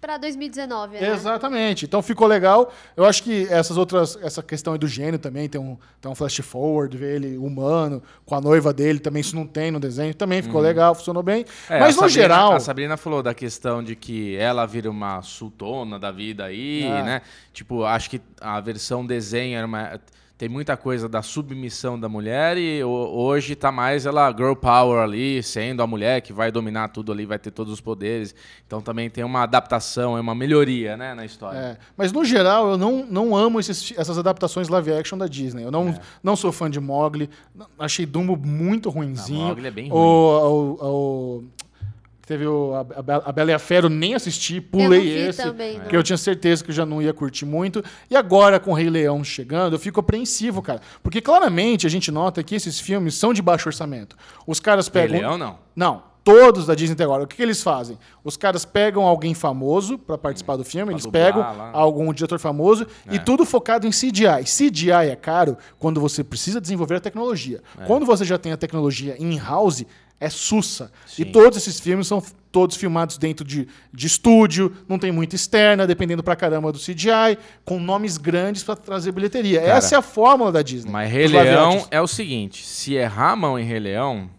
pra 2019, né? Exatamente. Então ficou legal. Eu acho que essas outras, essa questão aí do gênio também tem um, tem um flash forward, ver ele humano, com a noiva dele, também isso não tem no desenho, também ficou legal, funcionou bem. É, Mas no Sabrina- geral, A Sabrina falou da questão de que ela vira uma sultona da vida aí, É. né? Tipo, acho que a versão desenho era uma- tem muita coisa da submissão da mulher e ho- hoje tá mais ela girl power ali, sendo a mulher que vai dominar tudo ali, vai ter todos os poderes. Então também tem uma adaptação, é uma melhoria, né, na história. É, mas no geral, eu não, não amo esses- essas adaptações live action da Disney. Eu não, não sou fã de Mogli. Achei Dumbo muito ruinzinho. Não, Mowgli é bem O, o, o- teve o, a, a Be- a Bela e a Fera, eu nem assisti, pulei vi esse. também, porque eu tinha certeza que eu já não ia curtir muito. E agora, com o Rei Leão chegando, eu fico apreensivo, cara. Porque claramente a gente nota que esses filmes são de baixo orçamento. Os caras Rei pegam. Leão, não. Não, todos da Disney até agora. O que, que eles fazem? Os caras pegam alguém famoso pra participar do filme, Pra eles pegam lá. algum diretor famoso É. e tudo focado em CGI. CGI é caro quando você precisa desenvolver a tecnologia. Quando você já tem a tecnologia in-house, é sussa. E Sim. todos esses filmes são todos filmados dentro de, de estúdio, não tem muita externa, dependendo pra caramba do CGI, com nomes grandes pra trazer bilheteria. Cara, Essa é a fórmula da Disney. Mas Rei Leão é o seguinte: se errar a mão em Rei Leão,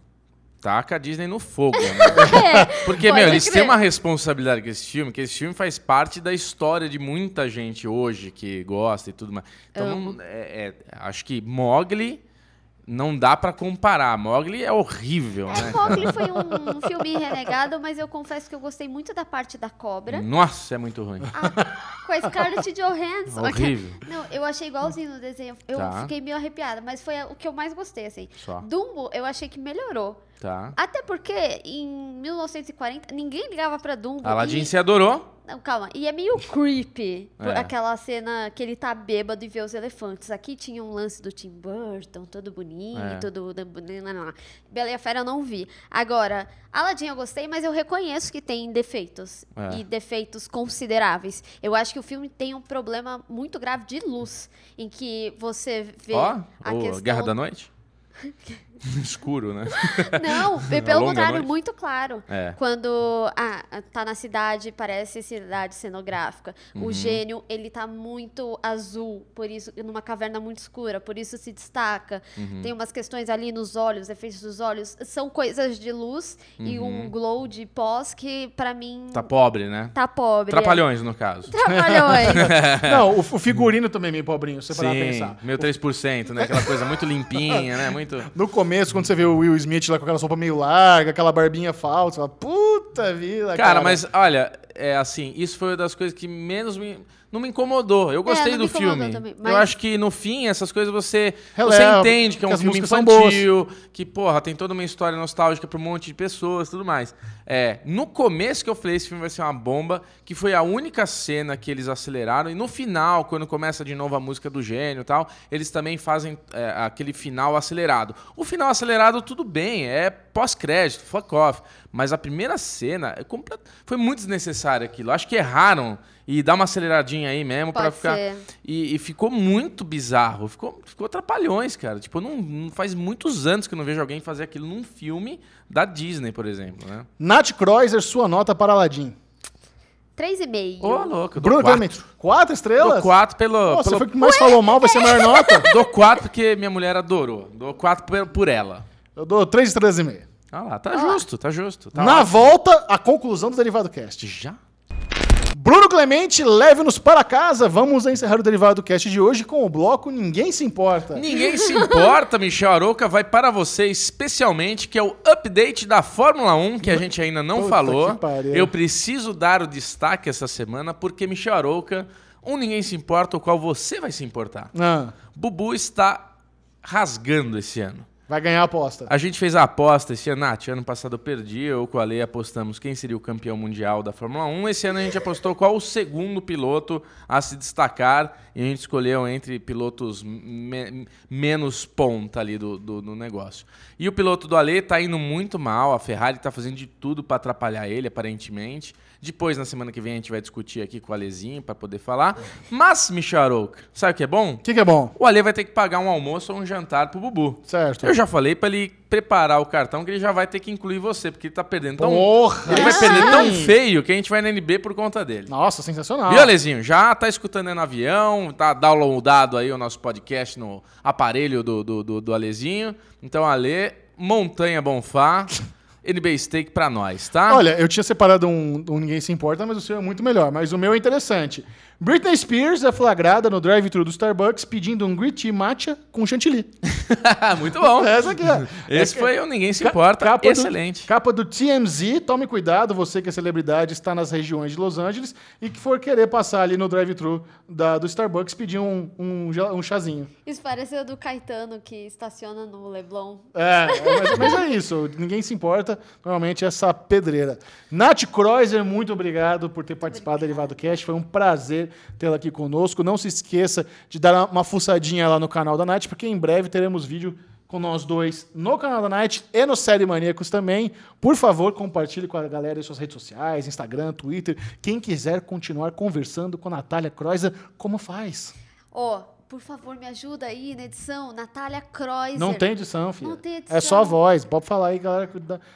taca a Disney no fogo. Né? (laughs) Porque, Pode meu, eles crer. têm uma responsabilidade com esse filme, que esse filme faz parte da história de muita gente hoje que gosta e tudo mais. Então, não- é- é- acho que Mogli não dá pra comparar. Mogli é horrível, É, né? Mowgli foi um, filme renegado, mas eu confesso que eu gostei muito da parte da cobra. Nossa, é muito ruim. Com a Scarlett Johansson. Horrível. Não, eu achei igualzinho no desenho. Eu Tá. fiquei meio arrepiada, mas foi o que eu mais gostei, assim. Só. Dumbo, eu achei que melhorou. Tá. Até porque em 1940 ninguém ligava pra Dumbo. Aladdin e... se adorou. Não, calma. E é meio creepy. por É. Aquela cena que ele tá bêbado e vê os elefantes. Aqui tinha um lance do Tim Burton, todo bonito, É. todo... Bela e a Fera eu não vi. Agora, Aladdin eu gostei, mas eu reconheço que tem defeitos. É. E defeitos consideráveis. Eu acho que o filme tem um problema muito grave de luz. Em que você vê Ó, a o questão... Guerra da Noite. (laughs) (laughs) Escuro, né? Não, A (laughs) pelo longa contrário, noite. muito claro. É. Quando ah, tá na cidade, parece cidade cenográfica. Uhum. O gênio, ele tá muito azul, por isso, numa caverna muito escura, por isso se destaca. Uhum. Tem umas questões ali nos olhos, efeitos dos olhos. São coisas de luz e um glow de pós que, pra mim, Uhum. Tá pobre, né? tá pobre. Trapalhões, no caso. É. Trapalhões. (laughs) Não, o, o figurino também é meio pobrinho, se você parar pra pensar. meu 3%, né? Aquela coisa muito limpinha, né? Muito... No começo, quando você vê o Will Smith lá com aquela roupa meio larga, aquela barbinha falsa, você fala, puta vida, cara. Cara, mas olha, é assim, isso foi uma das coisas que menos me. Não me incomodou. Eu gostei não do filme. também, Eu mas- acho que no fim, essas coisas você, Releva, você entende que é um que filme infantil, que, porra, tem toda uma história nostálgica pra um monte de pessoas tudo mais. É, no começo que eu falei, esse filme vai ser uma bomba, que foi a única cena que eles aceleraram, e no final, quando começa de novo a música do gênio e tal, eles também fazem é, aquele final acelerado. O final acelerado, tudo bem, é pós-crédito, fuck off. Mas a primeira cena é complet- foi muito desnecessário aquilo. Acho que erraram e dá uma aceleradinha aí mesmo pra Pode ficar. E, e ficou muito bizarro. Ficou, ficou trapalhões, cara. Tipo, não, não faz muitos anos que eu não vejo alguém fazer aquilo num filme da Disney, por exemplo, né? Nath Kreuzer, sua nota para Aladdin. 3,5. Ô, louco, eu dou Bruno quatro. Clemente, quatro estrelas? Dou quatro pelo... Pô, você pelo- foi o que mais falou mal, vai ser a maior nota? (laughs) Dou quatro porque minha mulher adorou. Dou quatro por, por ela. Eu dou três estrelas e meia. Ah lá, tá justo, tá justo. Tá Na ótimo. volta, a conclusão do Derivado Cast. Já? Bruno Clemente, leve-nos para casa. Vamos encerrar o Derivado Cast de hoje com o bloco Ninguém Se Importa. Ninguém se importa, Michel Arouca vai para você especialmente, que é o update da Fórmula 1, que a gente ainda não Puta falou. Eu preciso dar o destaque essa semana, porque Michel Arouca, um Ninguém se importa, o qual você vai se importar. Ah, Bubu está rasgando esse ano. Vai ganhar a aposta. A gente fez a aposta esse ano, Nath, ano passado eu perdi, eu com a Lei apostamos quem seria o campeão mundial da Fórmula 1. Esse ano a gente apostou qual o segundo piloto a se destacar e a gente escolheu entre pilotos me- menos ponta ali do, do, do negócio. E o piloto do Ale tá indo muito mal, a Ferrari tá fazendo de tudo para atrapalhar ele, aparentemente. Depois, na semana que vem, a gente vai discutir aqui com o Alezinho para poder falar. Mas, Michel Arouca, sabe o que é bom? O que, que é bom? O Ale vai ter que pagar um almoço ou um jantar pro Bubu. Certo. Eu já falei pra ele preparar o cartão que ele já vai ter que incluir você, porque ele tá perdendo tão. Porra! Ele vai sim. perder tão feio que a gente vai na NB por conta dele. Nossa, sensacional. Viu, Alezinho? Já tá escutando aí no avião, tá downloadado aí o nosso podcast no aparelho do, do, do, do Alezinho. Então, Ale, Montanha Bonfá, (laughs) NB Steak pra nós, tá? Olha, eu tinha separado um, um Ninguém Se Importa, mas o seu é muito melhor. Mas o meu é interessante. Britney Spears é flagrada no drive-thru do Starbucks pedindo um green matcha com chantilly. (laughs) Muito bom. (laughs) Essa aqui é. Esse foi o Ninguém Se Importa. Capa Excelente. Do, capa do TMZ. Tome cuidado, você que é celebridade, está nas regiões de Los Angeles e que for querer passar ali no drive-thru do Starbucks pedir um, um, um chazinho. Isso pareceu do Caetano que estaciona no Leblon. É, é, mas, mas é isso. Ninguém se importa. Normalmente essa pedreira. Nath Kreuzer, muito obrigado por ter participado do Derivado Cast. Foi um prazer tê-la aqui conosco. Não se esqueça de dar uma fuçadinha lá no canal da Nath, porque em breve teremos vídeo com nós dois no canal da Nath e no Série Maníacos também. Por favor, compartilhe com a galera em suas redes sociais, Instagram, Twitter. Quem quiser continuar conversando com a Natália Kreuzer, como faz? Ó, por favor, me ajuda aí na edição. Natália Kreuzer. Não tem edição, filho. Não tem edição. É só a voz. Pode falar aí, galera.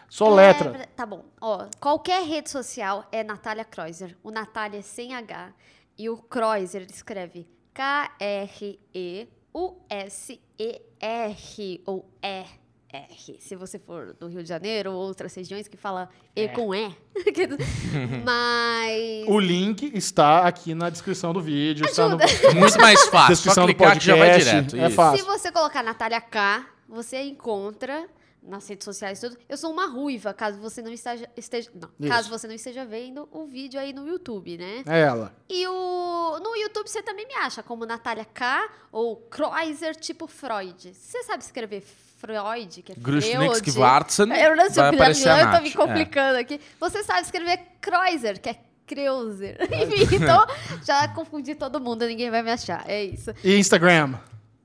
Só É, letra. tá bom. Ó, qualquer rede social é Natália Kreuzer. O Natália é sem H. E o Kreuzer escreve K-R-E-U-S-E-R. Ou E-R. Se você for do Rio de Janeiro ou outras regiões que fala E com E. (laughs) Mas. O link está aqui na descrição do vídeo. Está no... (laughs) Muito mais fácil. Só Descrição do clicar que já vai podcast, direto. é fácil. Se você colocar Natália K, você encontra nas redes sociais tudo. Eu sou uma ruiva, caso você não esteja, esteja não, Isso. caso você não esteja vendo o vídeo aí no YouTube, né? É ela. E o no YouTube você também me acha como Natália K ou Kreuzer tipo Freud. Você sabe escrever Freud, que é Freud? Schwarzen, Eu não sei o a eu tô me é. complicando aqui. Você sabe escrever Kreuzer, que é Kreuzer. (laughs) Enfim, então já confundi todo mundo, ninguém vai me achar. É isso. E Instagram.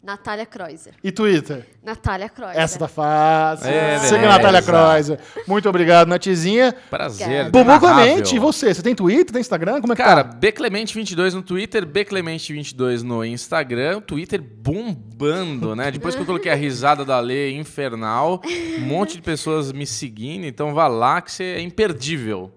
Natália Kreuzer. E Twitter. Natália Kreuzer. Essa tá fácil. É, Siga beleza. Natália Kreuzer. Muito obrigado, Natizinha. Prazer. Bubu. Clemente, e você? Você tem Twitter, tem Instagram? Como é que Cara, tá? Bclemente22 no Twitter, Bclemente22 no Instagram, o Twitter bombando, né? Depois que eu coloquei a risada da lei infernal, um monte de pessoas me seguindo, então vá lá que você é imperdível.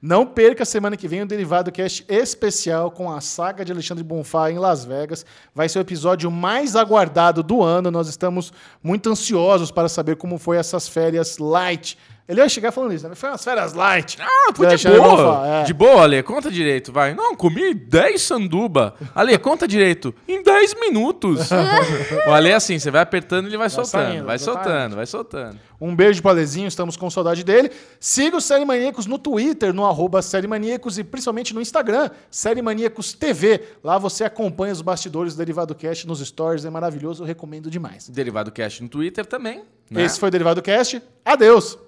Não perca semana que vem o Derivado Cast especial com a saga de Alexandre Bonfá em Las Vegas. Vai ser o episódio mais aguardado do ano. Nós estamos muito ansiosos para saber como foi essas férias light. Ele vai chegar falando isso, né? Foi umas férias light. Ah, foi de boa. É. De boa, Ale, conta direito, vai. Não, comi 10 sanduba. Ale, conta direito. Em 10 minutos. (laughs) o Ale é assim, você vai apertando e ele vai, soltando. saindo, vai exatamente. soltando, vai soltando. Um beijo pro Alezinho, estamos com saudade dele. Siga o Série Maníacos no Twitter, no arroba Série Maníacos e principalmente no Instagram, Série Maníacos TV. Lá você acompanha os bastidores do Derivado Cast nos stories, é maravilhoso, eu recomendo demais. Derivado Cast no Twitter também. Né? Esse foi o Derivado Cast. Adeus!